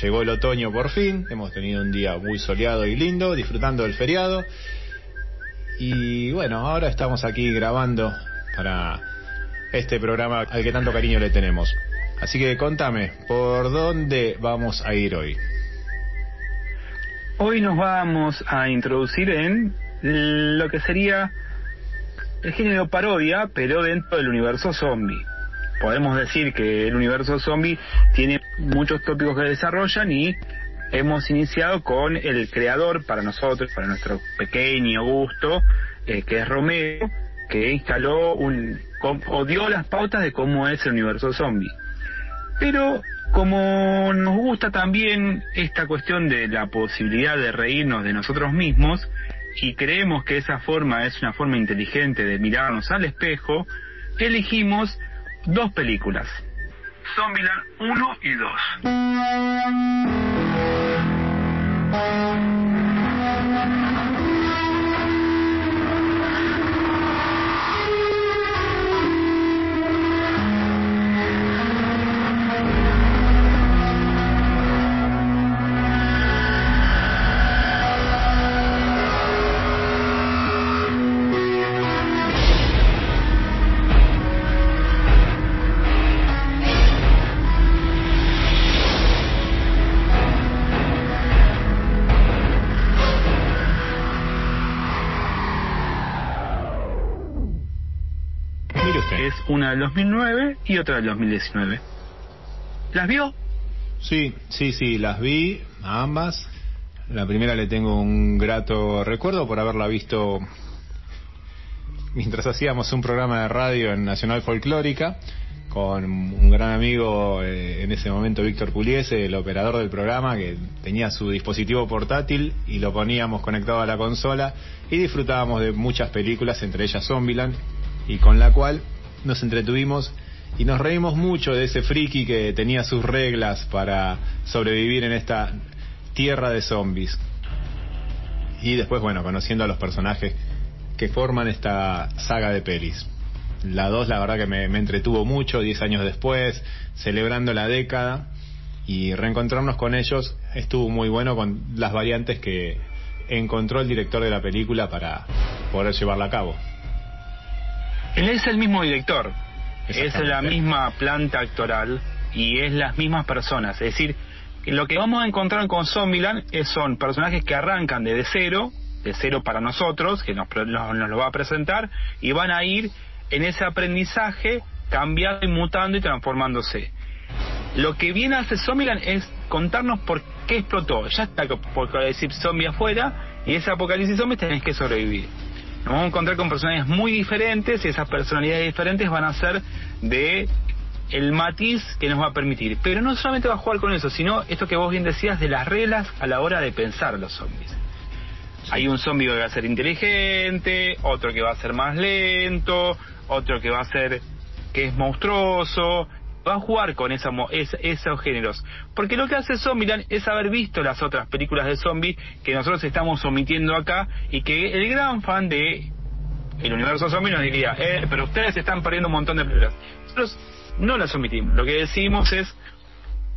Llegó el otoño por fin, hemos tenido un día muy soleado y lindo, disfrutando del feriado. Y bueno, ahora estamos aquí grabando para este programa al que tanto cariño le tenemos. Así que contame, ¿por dónde vamos a ir hoy? Hoy nos vamos a introducir en lo que sería el género parodia, pero dentro del universo zombie. Podemos decir que el universo zombie tiene muchos tópicos que desarrollan y hemos iniciado con el creador para nosotros, para nuestro pequeño gusto, eh, que es Romero, que instaló un, o dio las pautas de cómo es el universo zombie. Pero como nos gusta también esta cuestión de la posibilidad de reírnos de nosotros mismos y creemos que esa forma es una forma inteligente de mirarnos al espejo, elegimos dos películas. Zombieland 1 y 2. Una del 2009 y otra del 2019. ¿Las vio? Sí, sí, sí, las vi a ambas. La primera le tengo un grato recuerdo por haberla visto mientras hacíamos un programa de radio en Nacional Folclórica con un gran amigo eh, en ese momento, Víctor Puliese, el operador del programa, que tenía su dispositivo portátil y lo poníamos conectado a la consola y disfrutábamos de muchas películas, entre ellas Zombieland, y con la cual nos entretuvimos y nos reímos mucho de ese friki que tenía sus reglas para sobrevivir en esta tierra de zombies. Y después, bueno, conociendo a los personajes que forman esta saga de pelis. La 2 la verdad que me, entretuvo mucho, 10 años después, celebrando la década y reencontrarnos con ellos estuvo muy bueno con las variantes que encontró el director de la película para poder llevarla a cabo. Él es el mismo director, es la misma planta actoral y es las mismas personas. Es decir, lo que vamos a encontrar con Zombieland son personajes que arrancan desde cero, de cero para nosotros, que nos, nos lo va a presentar, y van a ir en ese aprendizaje cambiando y mutando y transformándose. Lo que viene a hacer Zombieland es contarnos por qué explotó. Ya está por decir zombie afuera y ese apocalipsis zombie tenés que sobrevivir. Nos vamos a encontrar con personalidades muy diferentes y esas personalidades diferentes van a ser de el matiz que nos va a permitir. Pero no solamente va a jugar con eso, sino esto que vos bien decías de las reglas a la hora de pensar los zombies. Hay un zombie que va a ser inteligente, otro que va a ser más lento, otro que va a ser que es monstruoso, va a jugar con esa, esos géneros. Porque lo que hace Zombieland es haber visto las otras películas de zombies que nosotros estamos omitiendo acá y que el gran fan de el universo zombie nos diría, eh, pero ustedes están perdiendo un montón de películas. Nosotros no las omitimos. Lo que decimos es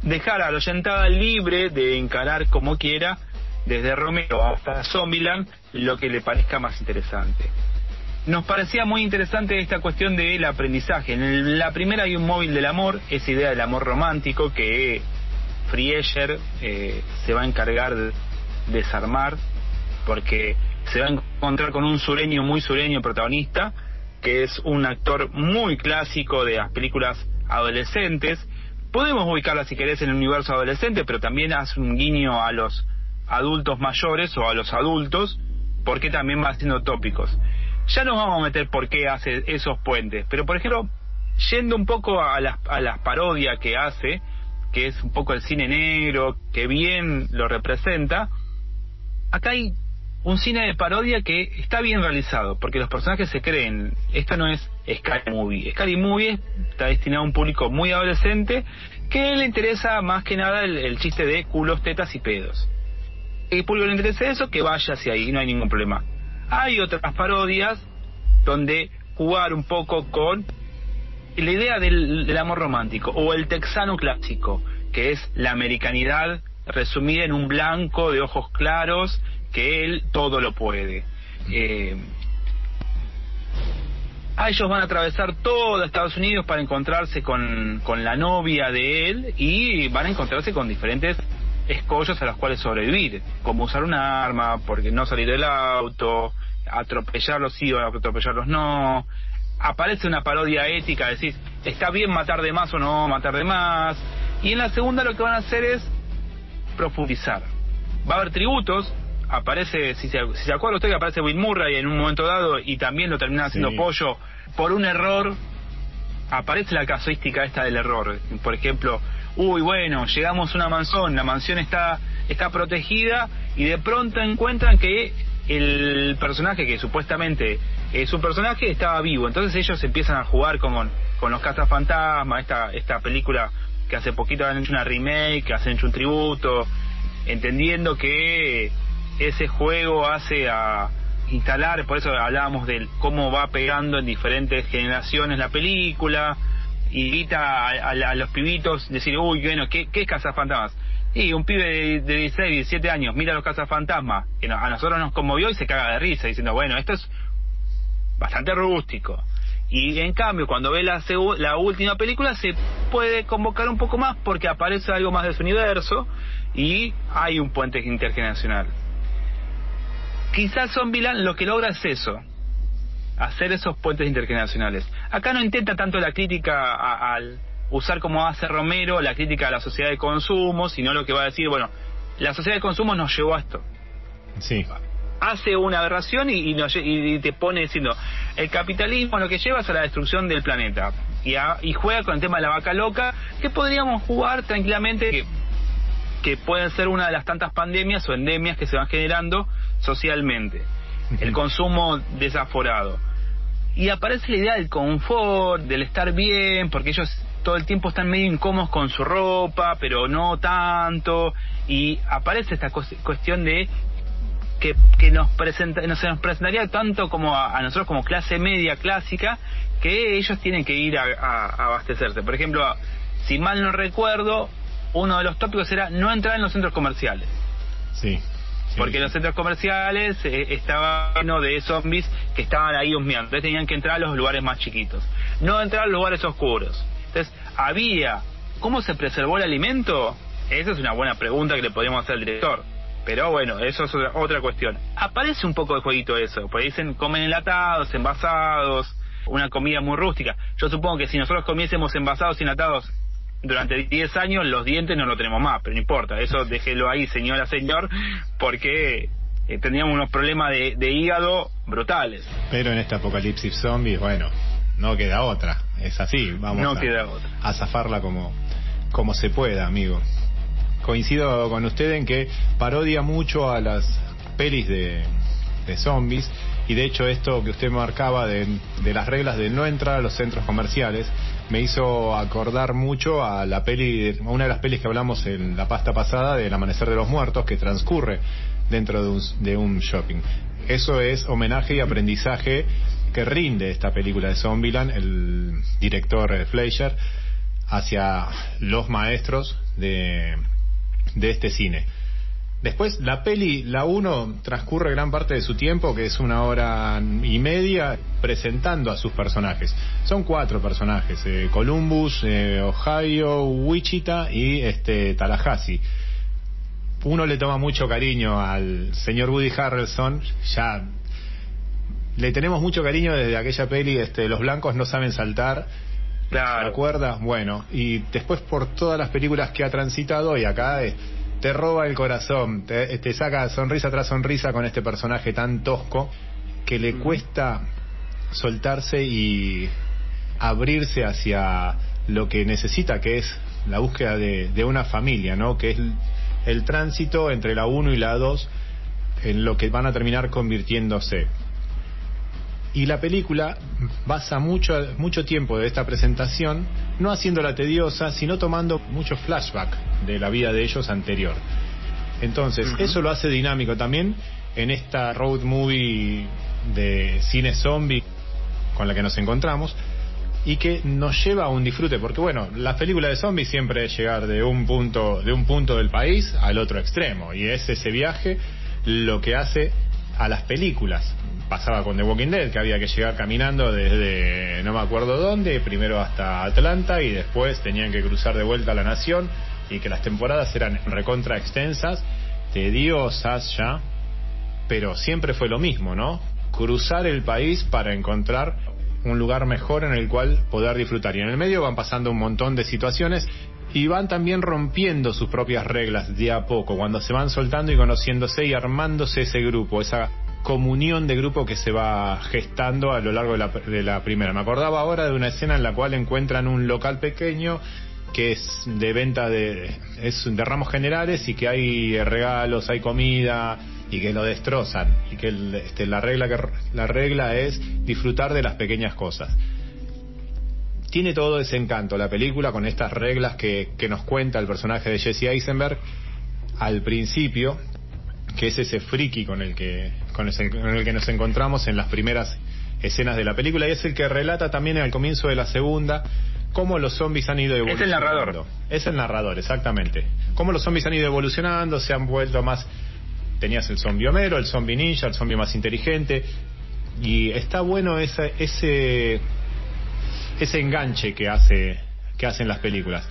dejar a la oyentada libre de encarar como quiera, desde Romero hasta Zombieland, lo que le parezca más interesante nos parecía muy interesante esta cuestión del aprendizaje. En la primera hay un móvil del amor, esa idea del amor romántico que Frieser eh, se va a encargar de desarmar porque se va a encontrar con un sureño muy sureño protagonista que es un actor muy clásico de las películas adolescentes. Podemos ubicarla si querés en el universo adolescente, pero también hace un guiño a los adultos mayores o a los adultos, porque también va haciendo tópicos. Ya nos vamos a meter por qué hace esos puentes, pero por ejemplo, yendo un poco a las, a las parodias que hace, que es un poco el cine negro, que bien lo representa, acá hay un cine de parodia que está bien realizado, porque los personajes se creen. Esto no es Scary Movie. Scary Movie está destinado a un público muy adolescente que le interesa más que nada el, chiste de culos, tetas y pedos. El público le interesa eso, que vaya hacia ahí, no hay ningún problema. Hay otras parodias donde jugar un poco con la idea del, amor romántico o el texano clásico, que es la americanidad resumida en un blanco de ojos claros, que él todo lo puede. Eh, a ellos van a atravesar todo Estados Unidos para encontrarse con, con la novia de él y van a encontrarse con diferentes escollos a los cuales sobrevivir, como usar un arma, porque no salir del auto, atropellarlos sí o atropellarlos no. Aparece una parodia ética, decir, está bien matar de más o no matar de más. Y en la segunda lo que van a hacer es profundizar. Va a haber tributos, aparece, si se, si se acuerda usted que aparece Will Murray en un momento dado y también lo termina haciendo pollo por un error, aparece la casuística esta del error. Por ejemplo, uy, bueno, llegamos a una mansión, la mansión está, está protegida y de pronto encuentran que el personaje que supuestamente es un personaje estaba vivo. Entonces ellos empiezan a jugar con, con los cazafantasmas, esta, esta película que hace poquito han hecho una remake, que han hecho un tributo, entendiendo que ese juego hace a instalar, por eso hablábamos de cómo va pegando en diferentes generaciones la película, invita a, a, los pibitos decir, uy, bueno, ¿qué, qué es cazafantasmas? Y un pibe de, de 16, 17 años mira los cazafantasmas, que a nosotros nos conmovió y se caga de risa, diciendo, bueno, esto es bastante rústico. Y en cambio, cuando ve la, la última película, se puede convocar un poco más porque aparece algo más de su universo y hay un puente intergeneracional. Quizás Zombieland lo que logra es eso. hacer esos puentes intergeneracionales. Acá no intenta tanto la crítica al usar como hace Romero la crítica a la sociedad de consumo, sino lo que va a decir, bueno, la sociedad de consumo nos llevó a esto. Sí. Hace una aberración y, y, te pone diciendo, el capitalismo lo que lleva es a la destrucción del planeta. Y, y juega con el tema de la vaca loca, que podríamos jugar tranquilamente, que, que pueden ser una de las tantas pandemias o endemias que se van generando socialmente. El consumo desaforado. Y aparece la idea del confort, del estar bien, porque ellos todo el tiempo están medio incómodos con su ropa, pero no tanto, y aparece esta cuestión de que, que nos presenta, no se nos presentaría tanto como a, nosotros como clase media clásica, que ellos tienen que ir a, abastecerse. Por ejemplo, si mal no recuerdo, uno de los tópicos era no entrar en los centros comerciales. Sí. porque los centros comerciales eh, estaban llenos de zombies que estaban ahí husmeando. Entonces tenían que entrar a los lugares más chiquitos. No entrar a los lugares oscuros. Entonces, había. ¿Cómo se preservó el alimento? Esa es una buena pregunta que le podríamos hacer al director. Pero bueno, eso es otra, cuestión. Aparece un poco de jueguito eso, porque dicen comen enlatados, envasados, una comida muy rústica. Yo supongo que si nosotros comiésemos envasados y enlatados durante 10 años, los dientes no lo tenemos más, pero no importa, eso déjelo ahí, señora, señor, porque eh, tendríamos unos problemas de, de hígado brutales. Pero en este apocalipsis zombie, bueno, no queda otra. Es así, vamos a, zafarla como, como se pueda, amigo. Coincido con usted en que parodia mucho a las pelis de, de zombies y de hecho esto que usted marcaba de, de, las reglas de no entrar a los centros comerciales me hizo acordar mucho a la peli, a una de las pelis que hablamos en la pasta pasada del Amanecer de los Muertos que transcurre dentro de un, de un shopping. Eso es homenaje y aprendizaje que rinde esta película de Zombieland, el director eh, Fleischer, hacia los maestros de, de este cine. Después, la peli, la 1, transcurre gran parte de su tiempo, que es una hora y media, presentando a sus personajes. Son cuatro personajes, eh, Columbus, eh, Ohio, Wichita y este Tallahassee. Uno le toma mucho cariño al señor Woody Harrelson, ya le tenemos mucho cariño desde aquella peli, este, Los blancos no saben saltar. Claro. ¿Te acuerdas? Bueno, y después por todas las películas que ha transitado y acá eh, te roba el corazón, te, te, saca sonrisa tras sonrisa con este personaje tan tosco que le cuesta soltarse y abrirse hacia lo que necesita, que es la búsqueda de, de una familia, ¿no? Que es el, el tránsito entre la 1 y la 2 en lo que van a terminar convirtiéndose. Y la película basa mucho, mucho tiempo de esta presentación, no haciéndola tediosa, sino tomando muchos flashbacks de la vida de ellos anterior. Entonces, eso lo hace dinámico también en esta road movie de cine zombie con la que nos encontramos y que nos lleva a un disfrute, porque bueno, la película de zombies siempre es llegar de un punto, de un punto del país al otro extremo, y es ese viaje lo que hace a las películas pasaba con The Walking Dead, que había que llegar caminando desde no me acuerdo dónde, primero hasta Atlanta y después tenían que cruzar de vuelta a la nación y que las temporadas eran recontra extensas, tediosas ya, pero siempre fue lo mismo, ¿no? Cruzar el país para encontrar un lugar mejor en el cual poder disfrutar. Y en el medio van pasando un montón de situaciones y van también rompiendo sus propias reglas de a poco, cuando se van soltando y conociéndose y armándose ese grupo, esa comunión de grupo que se va gestando a lo largo de la, primera. Me acordaba ahora de una escena en la cual encuentran un local pequeño que es de venta de es de ramos generales y que hay regalos, hay comida y que lo destrozan y que este, la regla que la regla es disfrutar de las pequeñas cosas. Tiene todo ese encanto la película con estas reglas que, que nos cuenta el personaje de Jesse Eisenberg al principio, que es ese friki con el que con el que nos encontramos en las primeras escenas de la película y es el que relata también al comienzo de la segunda cómo los zombies han ido evolucionando. Es el narrador. Es el narrador, exactamente. Cómo los zombies han ido evolucionando, se han vuelto más... Tenías el zombie Homero, el zombie ninja, el zombie más inteligente. Y está bueno ese, ese, ese enganche que, hace, que hacen las películas.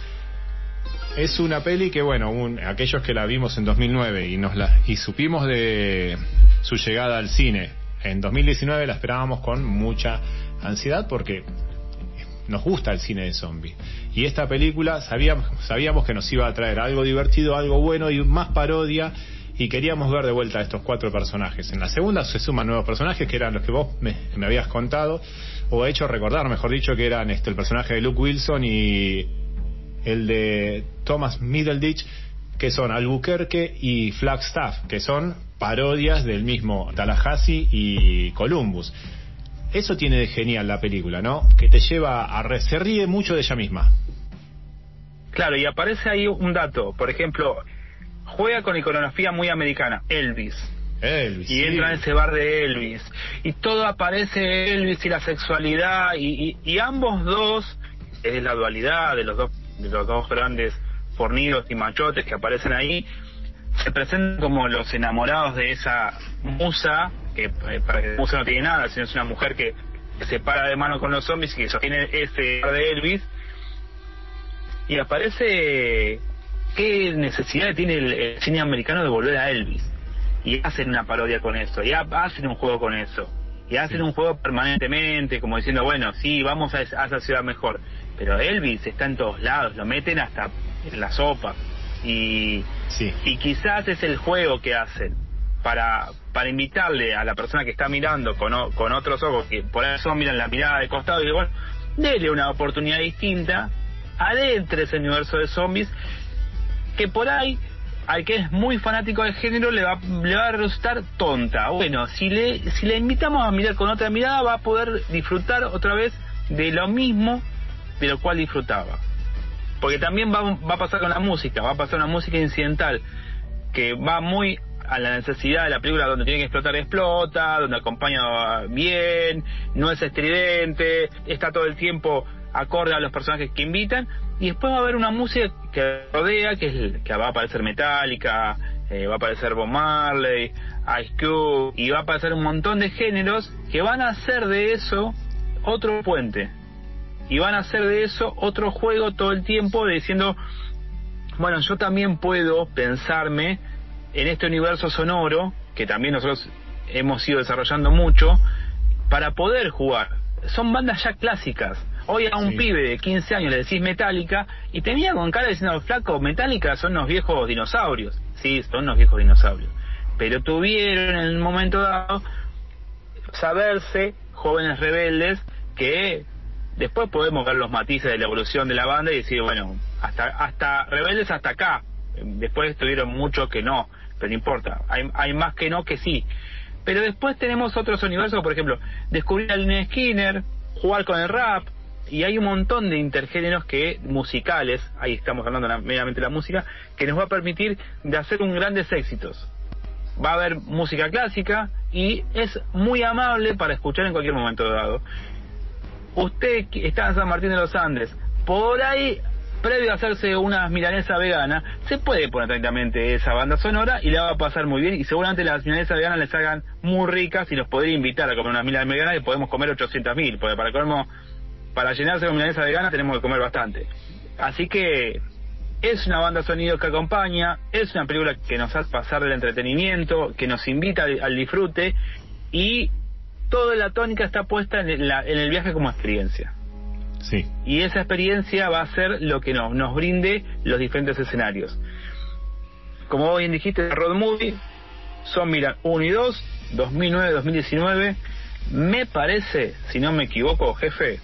Es una peli que, bueno, aquellos que la vimos en 2009 y, nos la, y supimos de su llegada al cine en 2019 la esperábamos con mucha ansiedad porque nos gusta el cine de zombies. Y esta película sabíamos, sabíamos que nos iba a traer algo divertido, algo bueno y más parodia y queríamos ver de vuelta a estos cuatro personajes. En la segunda se suman nuevos personajes que eran los que vos me, me habías contado o hecho recordar, mejor dicho, que eran este, el personaje de Luke Wilson y el de Thomas Middleditch, que son Albuquerque y Flagstaff, que son parodias del mismo Tallahassee y Columbus. Eso tiene de genial la película, ¿no? Que te lleva a... se ríe mucho de ella misma. Claro, y aparece ahí un dato. Por ejemplo, juega con iconografía muy americana. Elvis. Elvis. Y entra en ese bar de Elvis. Y todo aparece Elvis y la sexualidad. Y, y, ambos dos, es la dualidad de los dos, de los dos grandes fornidos y machotes que aparecen ahí, se presentan como los enamorados de esa musa que eh, para que musa no tiene nada, sino es una mujer que, se para de mano con los zombies y que sostiene ese de Elvis. Y aparece qué necesidad tiene el, cine americano de volver a Elvis. Y hacen una parodia con eso, y hacen un juego con eso. Y hacen un juego permanentemente, como diciendo, bueno, sí, vamos a, esa ciudad mejor. Pero Elvis está en todos lados, lo meten hasta en la sopa. Y, sí. y quizás es el juego que hacen para, para invitarle a la persona que está mirando con, con otros ojos, que por eso miran la mirada de costado, y bueno, dele una oportunidad distinta, adentre ese universo de zombies, que por ahí al que es muy fanático del género le va, le va a resultar tonta. Bueno, si le, si le invitamos a mirar con otra mirada, va a poder disfrutar otra vez de lo mismo de lo cual disfrutaba. Porque también va, va a pasar con la música, va a pasar una música incidental que va muy a la necesidad de la película donde tiene que explotar explota, donde acompaña bien, no es estridente, está todo el tiempo acorde a los personajes que invitan y después va a haber una música que rodea que es que va a aparecer Metallica, eh, va a aparecer Bob Marley, Ice Cube y va a aparecer un montón de géneros que van a hacer de eso otro puente y van a hacer de eso otro juego todo el tiempo diciendo bueno yo también puedo pensarme en este universo sonoro, que también nosotros hemos ido desarrollando mucho, para poder jugar. Son bandas ya clásicas. Hoy a un pibe de 15 años le decís Metallica y tenía con cara diciendo, flaco, Metallica son los viejos dinosaurios. Sí, son los viejos dinosaurios. Pero tuvieron en el momento dado saberse jóvenes rebeldes que después podemos ver los matices de la evolución de la banda y decir, bueno, hasta, hasta rebeldes hasta acá. Después tuvieron mucho que no pero no importa, hay, hay más que no que sí. Pero después tenemos otros universos, por ejemplo, descubrir a Lynn Skinner, jugar con el rap, y hay un montón de intergéneros que musicales, ahí estamos hablando meramente de la música, que nos va a permitir de hacer un grandes éxitos. Va a haber música clásica y es muy amable para escuchar en cualquier momento dado. Usted está en San Martín de los Andes, por ahí previo a hacerse una milanesa vegana, se puede poner tranquilamente esa banda sonora y la va a pasar muy bien y seguramente las milanesas veganas les hagan muy ricas y los podría invitar a comer unas milanesas veganas y podemos comer 800 mil, porque para comer, para llenarse con milanesa vegana tenemos que comer bastante. Así que es una banda sonido que acompaña, es una película que nos hace pasar del entretenimiento, que nos invita al, disfrute y toda la tónica está puesta en, en el viaje como experiencia. Sí. Y esa experiencia va a ser lo que nos, nos brinde los diferentes escenarios. Como bien dijiste, Road Movie son, mira, 1 y 2, 2009-2019. Me parece, si no me equivoco, jefe,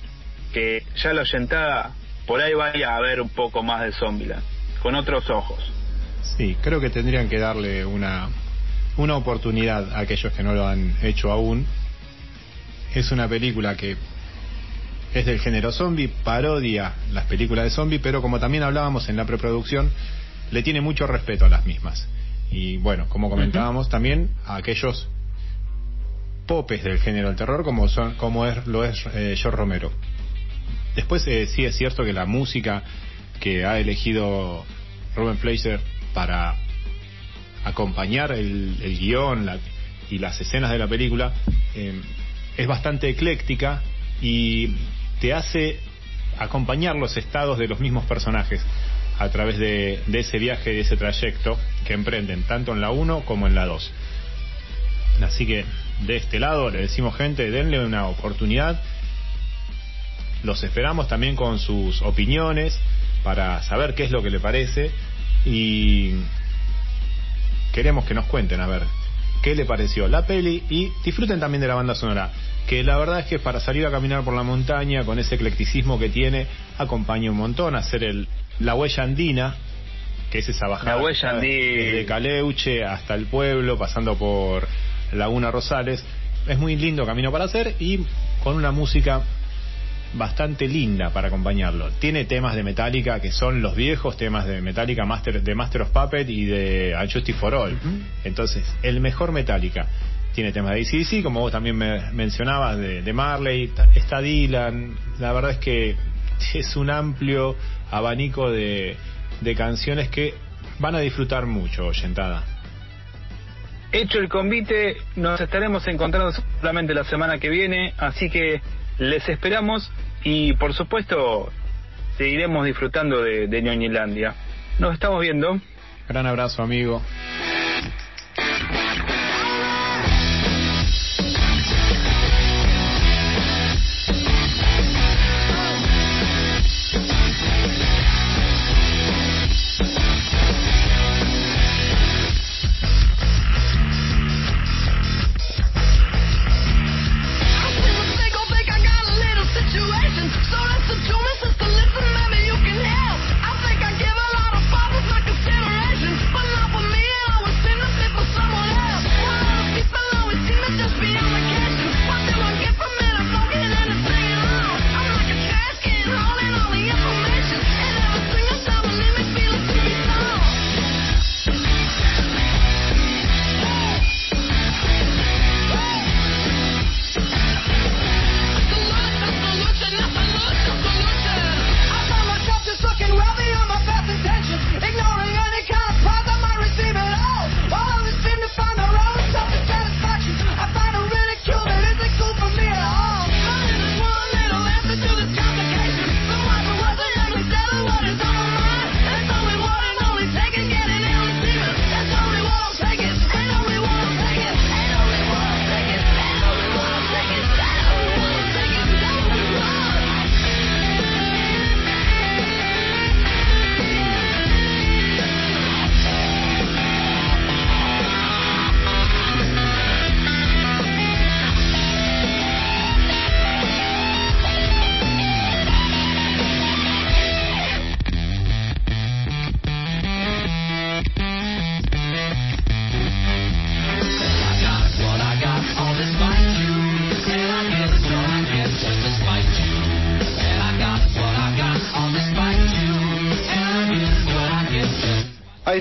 que ya la oyentada por ahí vaya a ver un poco más de Zombieland, con otros ojos. Sí, creo que tendrían que darle una, una oportunidad a aquellos que no lo han hecho aún. Es una película que es del género zombie, parodia las películas de zombie, pero como también hablábamos en la preproducción, le tiene mucho respeto a las mismas. Y bueno, como comentábamos, también a aquellos popes del género del terror como son como es lo es eh, George Romero. Después eh, sí es cierto que la música que ha elegido Ruben Fleischer para acompañar el, guion y las escenas de la película eh, es bastante ecléctica y te hace acompañar los estados de los mismos personajes a través de, ese viaje, de ese trayecto que emprenden, tanto en la 1 como en la 2. Así que de este lado le decimos gente, denle una oportunidad. Los esperamos también con sus opiniones para saber qué es lo que le parece y queremos que nos cuenten a ver qué le pareció la peli y disfruten también de la banda sonora, que la verdad es que para salir a caminar por la montaña con ese eclecticismo que tiene, acompaña un montón, hacer el, la huella andina, que es esa bajada La huella desde Caleuche hasta el pueblo, pasando por Laguna Rosales. Es muy lindo camino para hacer y con una música bastante linda para acompañarlo. Tiene temas de Metallica que son los viejos temas de Metallica Master, de Master of Puppet y de Unjustice for All. Entonces, el mejor Metallica. Tiene temas de ACDC, como vos también me mencionabas, de, de Marley, está Dylan. La verdad es que es un amplio abanico de, de canciones que van a disfrutar mucho, oyentada. Hecho el convite, nos estaremos encontrando solamente la semana que viene, así que les esperamos y por supuesto seguiremos disfrutando de, de Ñoñilandia. Nos estamos viendo. Gran abrazo, amigo.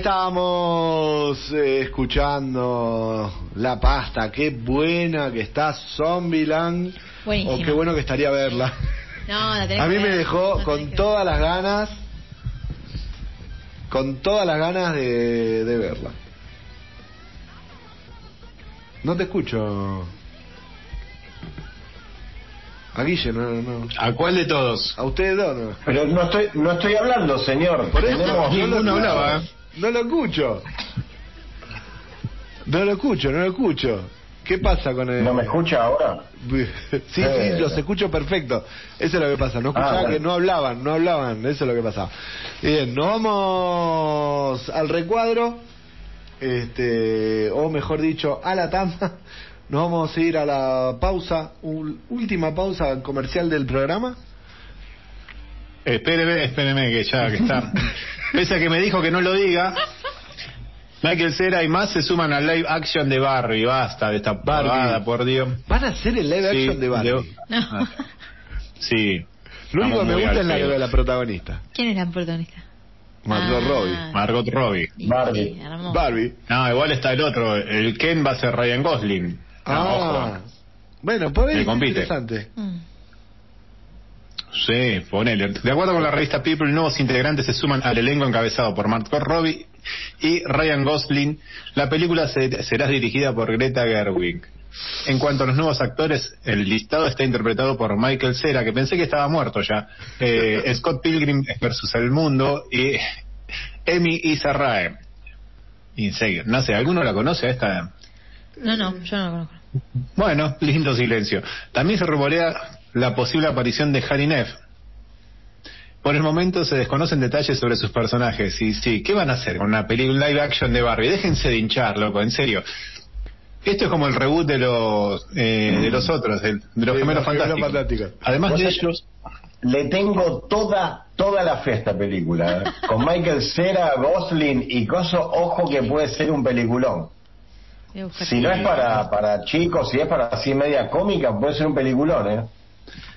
Estábamos eh, escuchando La Pasta. Qué buena que está Zombieland. O qué bueno que estaría verla. No, la tenés A mí que me dejó con todas ver. las ganas, con todas las ganas de, de verla. No te escucho. A Guille, no, no. ¿A cuál de todos? A ustedes dos, no. Pero no estoy, no estoy hablando, señor. Por eso Tenemos- ninguno hablaba. No lo escucho. No lo escucho, no lo escucho. ¿Qué pasa con el.? ¿No me escucha ahora? Sí, sí, Eh. los escucho perfecto. Eso es lo que pasa. No escuchaba Ah, bueno. que no hablaban, no hablaban. Eso es lo que pasaba. Bien, nos vamos al recuadro. Este, o mejor dicho, a la tanda. Nos vamos a ir a la pausa, última pausa comercial del programa. Espéreme, espéreme que ya que está. Pese a que me dijo que no lo diga. Michael Cera y más se suman al live action de Barbie. Basta de esta pavada, por Dios. Van a hacer el live Sí, action de Barbie. de- No. Sí. Lo único que me gusta es la, pedo. la protagonista, ¿Quién es la protagonista? Margot Ah. Robbie. Margot Robbie. Barbie. Barbie. No, igual está el otro. El Ken va a ser Ryan Gosling. No, Ah, ojo. bueno, por ahí es compite. interesante. Mm. Sí, ponele. De acuerdo con la revista People, nuevos integrantes se suman al elenco encabezado por Margot Robbie y Ryan Gosling. La película se- será dirigida por Greta Gerwig. En cuanto a los nuevos actores, el listado está interpretado por Michael Cera, que pensé que estaba muerto ya, eh, Scott Pilgrim versus el mundo y Emi Isarrae. Y no sé, ¿alguno la conoce a esta? No, no, yo no lo conozco. Bueno, lindo silencio. También se rumorea la posible aparición de Harry Neff. Por el momento se desconocen detalles sobre sus personajes. Y sí, ¿qué van a hacer con una película live action de Barbie? Déjense de hinchar, loco, en serio. Esto es como el reboot de los eh, de los otros, de, de los Sí, gemelos los gemelos fantásticos. fantásticos. Además de ellos, Le tengo toda toda la fe a esta película. ¿eh? Con Michael Cera, Gosling y Coso, ojo que puede ser un peliculón. Si no es para, para chicos, si es para así media cómica, puede ser un peliculón, ¿eh?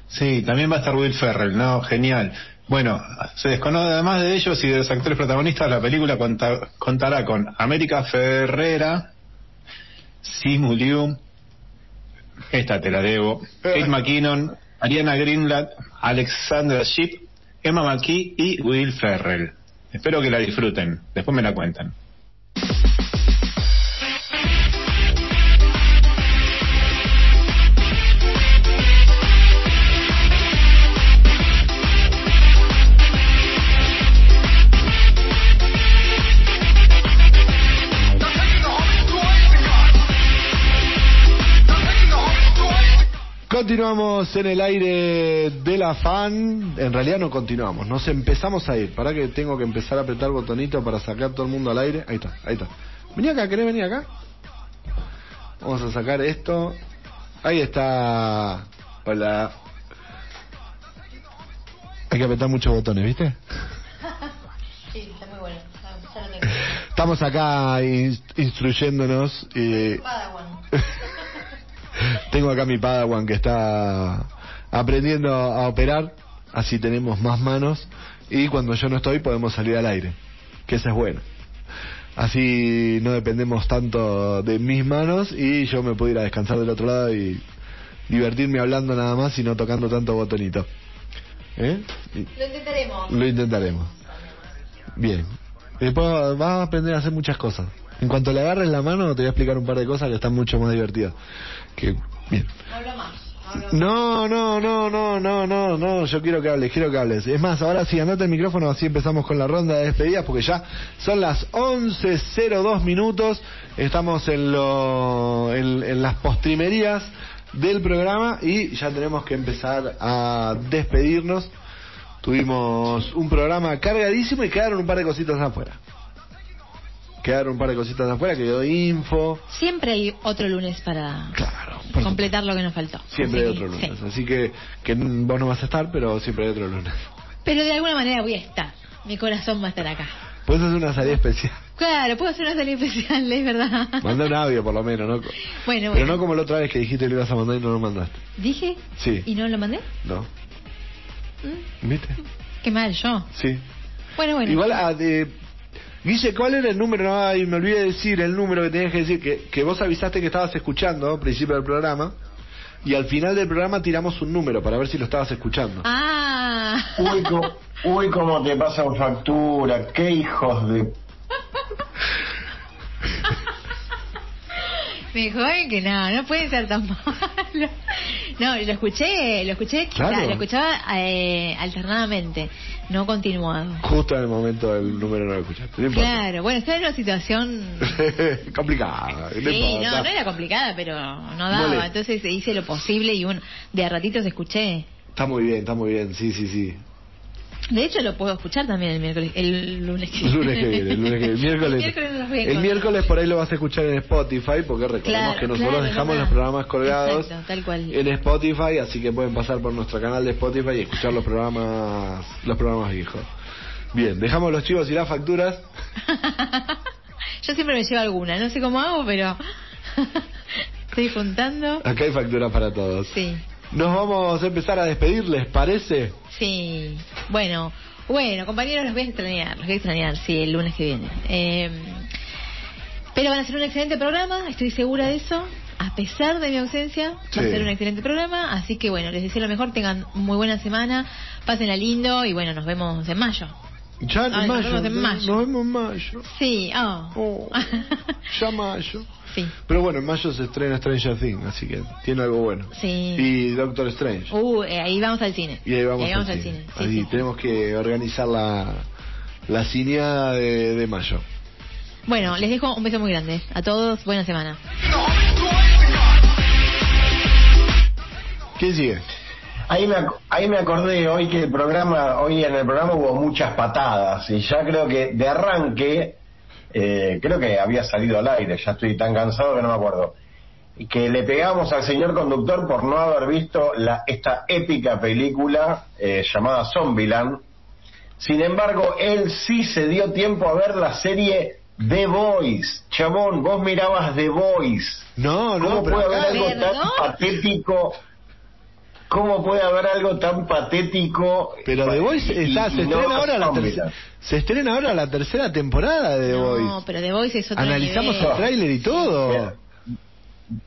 Sí, también va a estar Will Ferrell, ¿no? Genial. Bueno, se desconoce además de ellos y de los actores protagonistas, la película conta- contará con América Ferrera, Simu Liu, esta te la debo, Kate McKinnon, Ariana Greenblatt, Alexandra Shipp, Emma McKee y Will Ferrell. Espero que la disfruten, después me la cuentan. Continuamos en el aire de la fan. En realidad no continuamos, nos empezamos a ir. Para que tengo que empezar a apretar botonito para sacar todo el mundo al aire. Ahí está, ahí está. Vení acá, ¿querés venir acá? Vamos a sacar esto. Ahí está. Hola. Hay que apretar muchos botones, ¿viste? Sí, está muy bueno. Estamos acá in- instruyéndonos y. tengo acá mi Padawan que está aprendiendo a operar, así tenemos más manos y cuando yo no estoy podemos salir al aire, que eso es bueno. Así no dependemos tanto de mis manos y yo me puedo ir a descansar del otro lado y divertirme hablando nada más y no tocando tanto botonito. ¿Eh? Lo intentaremos. Lo intentaremos. Bien. Después vas a aprender a hacer muchas cosas. En cuanto le agarres la mano, te voy a explicar un par de cosas que están mucho más divertidas. Que, bien. Más. No, no, no, no, no, no, no, yo quiero que hables, quiero que hables. Es más, ahora sí, andate el micrófono, así empezamos con la ronda de despedidas, porque ya son las 11.02 minutos, estamos en, lo, en, en las postrimerías del programa y ya tenemos que empezar a despedirnos. Tuvimos un programa cargadísimo y quedaron un par de cositas afuera. Quedaron un par de cositas afuera, quedó info. Siempre hay otro lunes para Claro, completar lo que nos faltó. Siempre hay otro lunes. sí. Así que, que vos no vas a estar, pero siempre hay otro lunes. Pero de alguna manera voy a estar. Mi corazón va a estar acá. Puedes hacer una salida especial. Claro, puedo hacer una salida especial, es verdad. Manda un audio por lo menos, ¿no? Bueno, Pero bueno. no como la otra vez que dijiste que lo ibas a mandar y no lo mandaste. ¿Dije? Sí. ¿Y no lo mandé? No. Mm, ¿Viste? Qué mal yo. Sí. Bueno, bueno. Igual, a, de... Guille, ¿cuál era el número? Ay, me olvidé de decir el número que tenías que decir. Que, que vos avisaste que estabas escuchando al principio del programa. Y al final del programa tiramos un número para ver si lo estabas escuchando. Ah. Uy, co- uy, cómo te pasan factura, qué hijos de... Me joden que no, no puede ser tan malo. No, lo escuché, lo escuché, Claro. lo escuchaba eh, alternadamente, no continuado. Justo en el momento del número no lo escuchaste. No. Claro, bueno, está en una situación... Complicada. Sí, no, no era complicada, pero no daba. Molesta. Entonces hice lo posible y un, de a ratitos escuché. Está muy bien, está muy bien. Sí, sí, sí. De hecho, lo puedo escuchar también el miércoles, el lunes que El lunes que viene, el lunes que viene. El miércoles, El miércoles el miércoles por ahí lo vas a escuchar en Spotify, porque recordemos Claro, que nosotros claro, dejamos los programas colgados Exacto, tal cual. en Spotify, así que pueden pasar por nuestro canal de Spotify y escuchar los programas, los programas viejos. Bien, dejamos los chivos y las facturas. Yo siempre me llevo alguna, no sé cómo hago, pero estoy juntando. Acá hay facturas para todos. Sí, Nos vamos a empezar a despedir, ¿les parece? sí. Bueno, bueno, compañeros, los voy a extrañar, los voy a extrañar, sí, el lunes que viene. Eh, pero van a ser un excelente programa, estoy segura de eso. A pesar de mi ausencia, va a ser un excelente programa. Así que bueno, les deseo lo mejor, tengan muy buena semana, pásenla lindo y bueno, nos vemos en mayo. Ya en Ay, ah, mayo. Nos vemos en eh, mayo. Nos vemos en mayo. Sí, ah. oh. oh ya mayo. Sí. Pero bueno, en mayo se estrena Stranger Things, así que tiene algo bueno. Sí. Y Doctor Strange. Uh, eh, ahí vamos al cine. Y ahí vamos, ahí vamos al, al, cine. cine. Sí, ahí sí. tenemos que organizar la, la cineada de, de mayo. Bueno, les dejo un beso muy grande. A todos, buena semana. ¿Qué sigue? Ahí me, ahí me acordé hoy que el programa, hoy en el programa hubo muchas patadas y ya creo que de arranque, eh, creo que había salido al aire, ya estoy tan cansado que no me acuerdo, que le pegamos al señor conductor por no haber visto la, esta épica película eh, llamada Zombieland. Sin embargo, él sí se dio tiempo a ver la serie The Voice. Chabón, vos mirabas The Voice. No, no, ¿Cómo pero puede haber algo tan patético? ¿Cómo puede haber algo tan patético? Pero The Voice está, y se no estrena ahora la tercera, se estrena ahora la tercera temporada de The No, Voice. pero The Voice es otro Analizamos nivel. el tráiler y todo. Mira,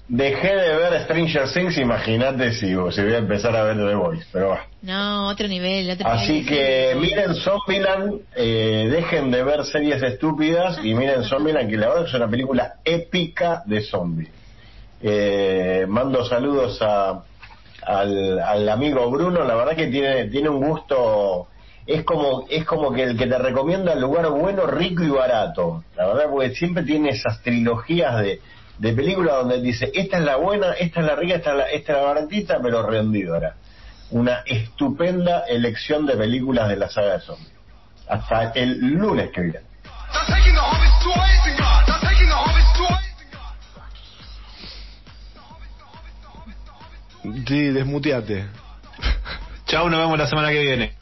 Dejé de ver Stranger Things, imagínate si, si voy a empezar a ver The Voice, pero va. No, otro nivel, otro Así nivel. que miren Zombieland, eh, dejen de ver series estúpidas y miren Zombieland, que la verdad es una película épica de zombies. Eh, mando saludos a, al, al amigo Bruno, la verdad que tiene, tiene un gusto, es como, es como que el que te recomienda el lugar bueno, rico y barato. La verdad, porque siempre tiene esas trilogías de, de películas donde dice, esta es la buena, esta es la rica, esta es la, esta es la baratita, pero rendidora. Una estupenda elección de películas de la saga de zombies. Hasta el lunes que viene. Sí, desmuteate. Chau, nos vemos la semana que viene.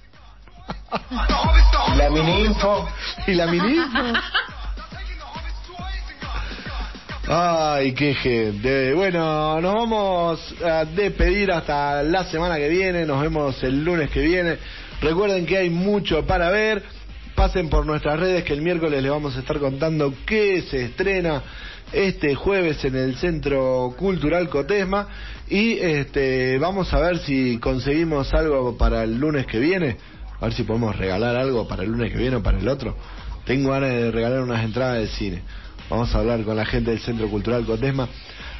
La mini info, ¿Y la mini? taking the harvest toys and God. Ay, qué gente. Bueno, nos vamos a despedir hasta la semana que viene. Nos vemos el lunes que viene. Recuerden que hay mucho para ver. Pasen por nuestras redes que el miércoles les vamos a estar contando qué se estrena este jueves en el Centro Cultural Cotesma y este vamos a ver si conseguimos algo para el lunes que viene, a ver si podemos regalar algo para el lunes que viene o para el otro. Tengo ganas de regalar unas entradas de cine. Vamos a hablar con la gente del Centro Cultural Cotesma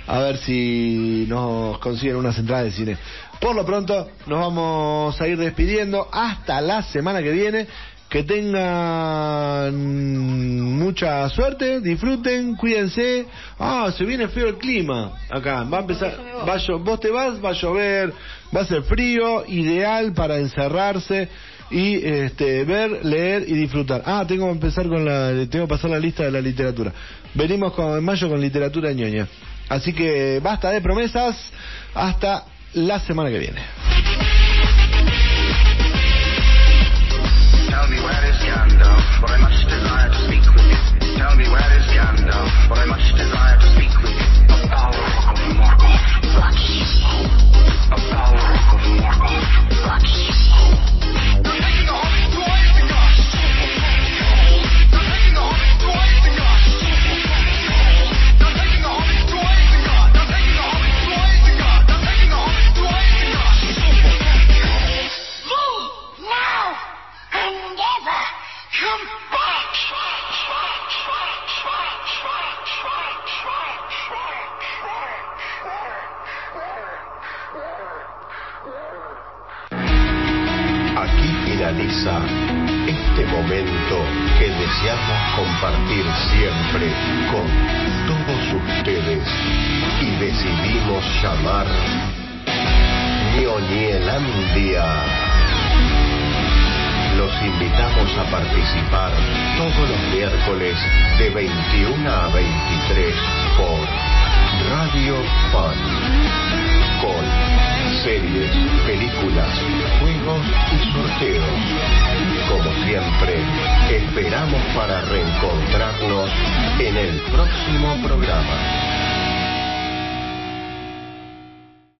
a ver si nos consiguen unas entradas de cine. Por lo pronto, nos vamos a ir despidiendo hasta la semana que viene. Que tengan mucha suerte, disfruten, cuídense. Ah, se viene feo el clima acá. Va a empezar, va a vos te vas, va a llover, va a ser frío, ideal para encerrarse y este, ver, leer y disfrutar. Ah, tengo que empezar con la, tengo que pasar la lista de la literatura. Venimos con, en mayo con literatura ñoña. Así que basta de promesas, hasta la semana que viene. Tell me where is Gandalf, for I much desire to speak with you. Tell me where is Gandalf, I much desire to speak with you. A of A of Finaliza este momento que deseamos compartir siempre con todos ustedes y decidimos llamar Ñoñelandia. Los invitamos a participar todos los miércoles de 21 a 23 por Radio Fun con series, películas, juegos y sorteos. Como siempre, esperamos para reencontrarnos en el próximo programa.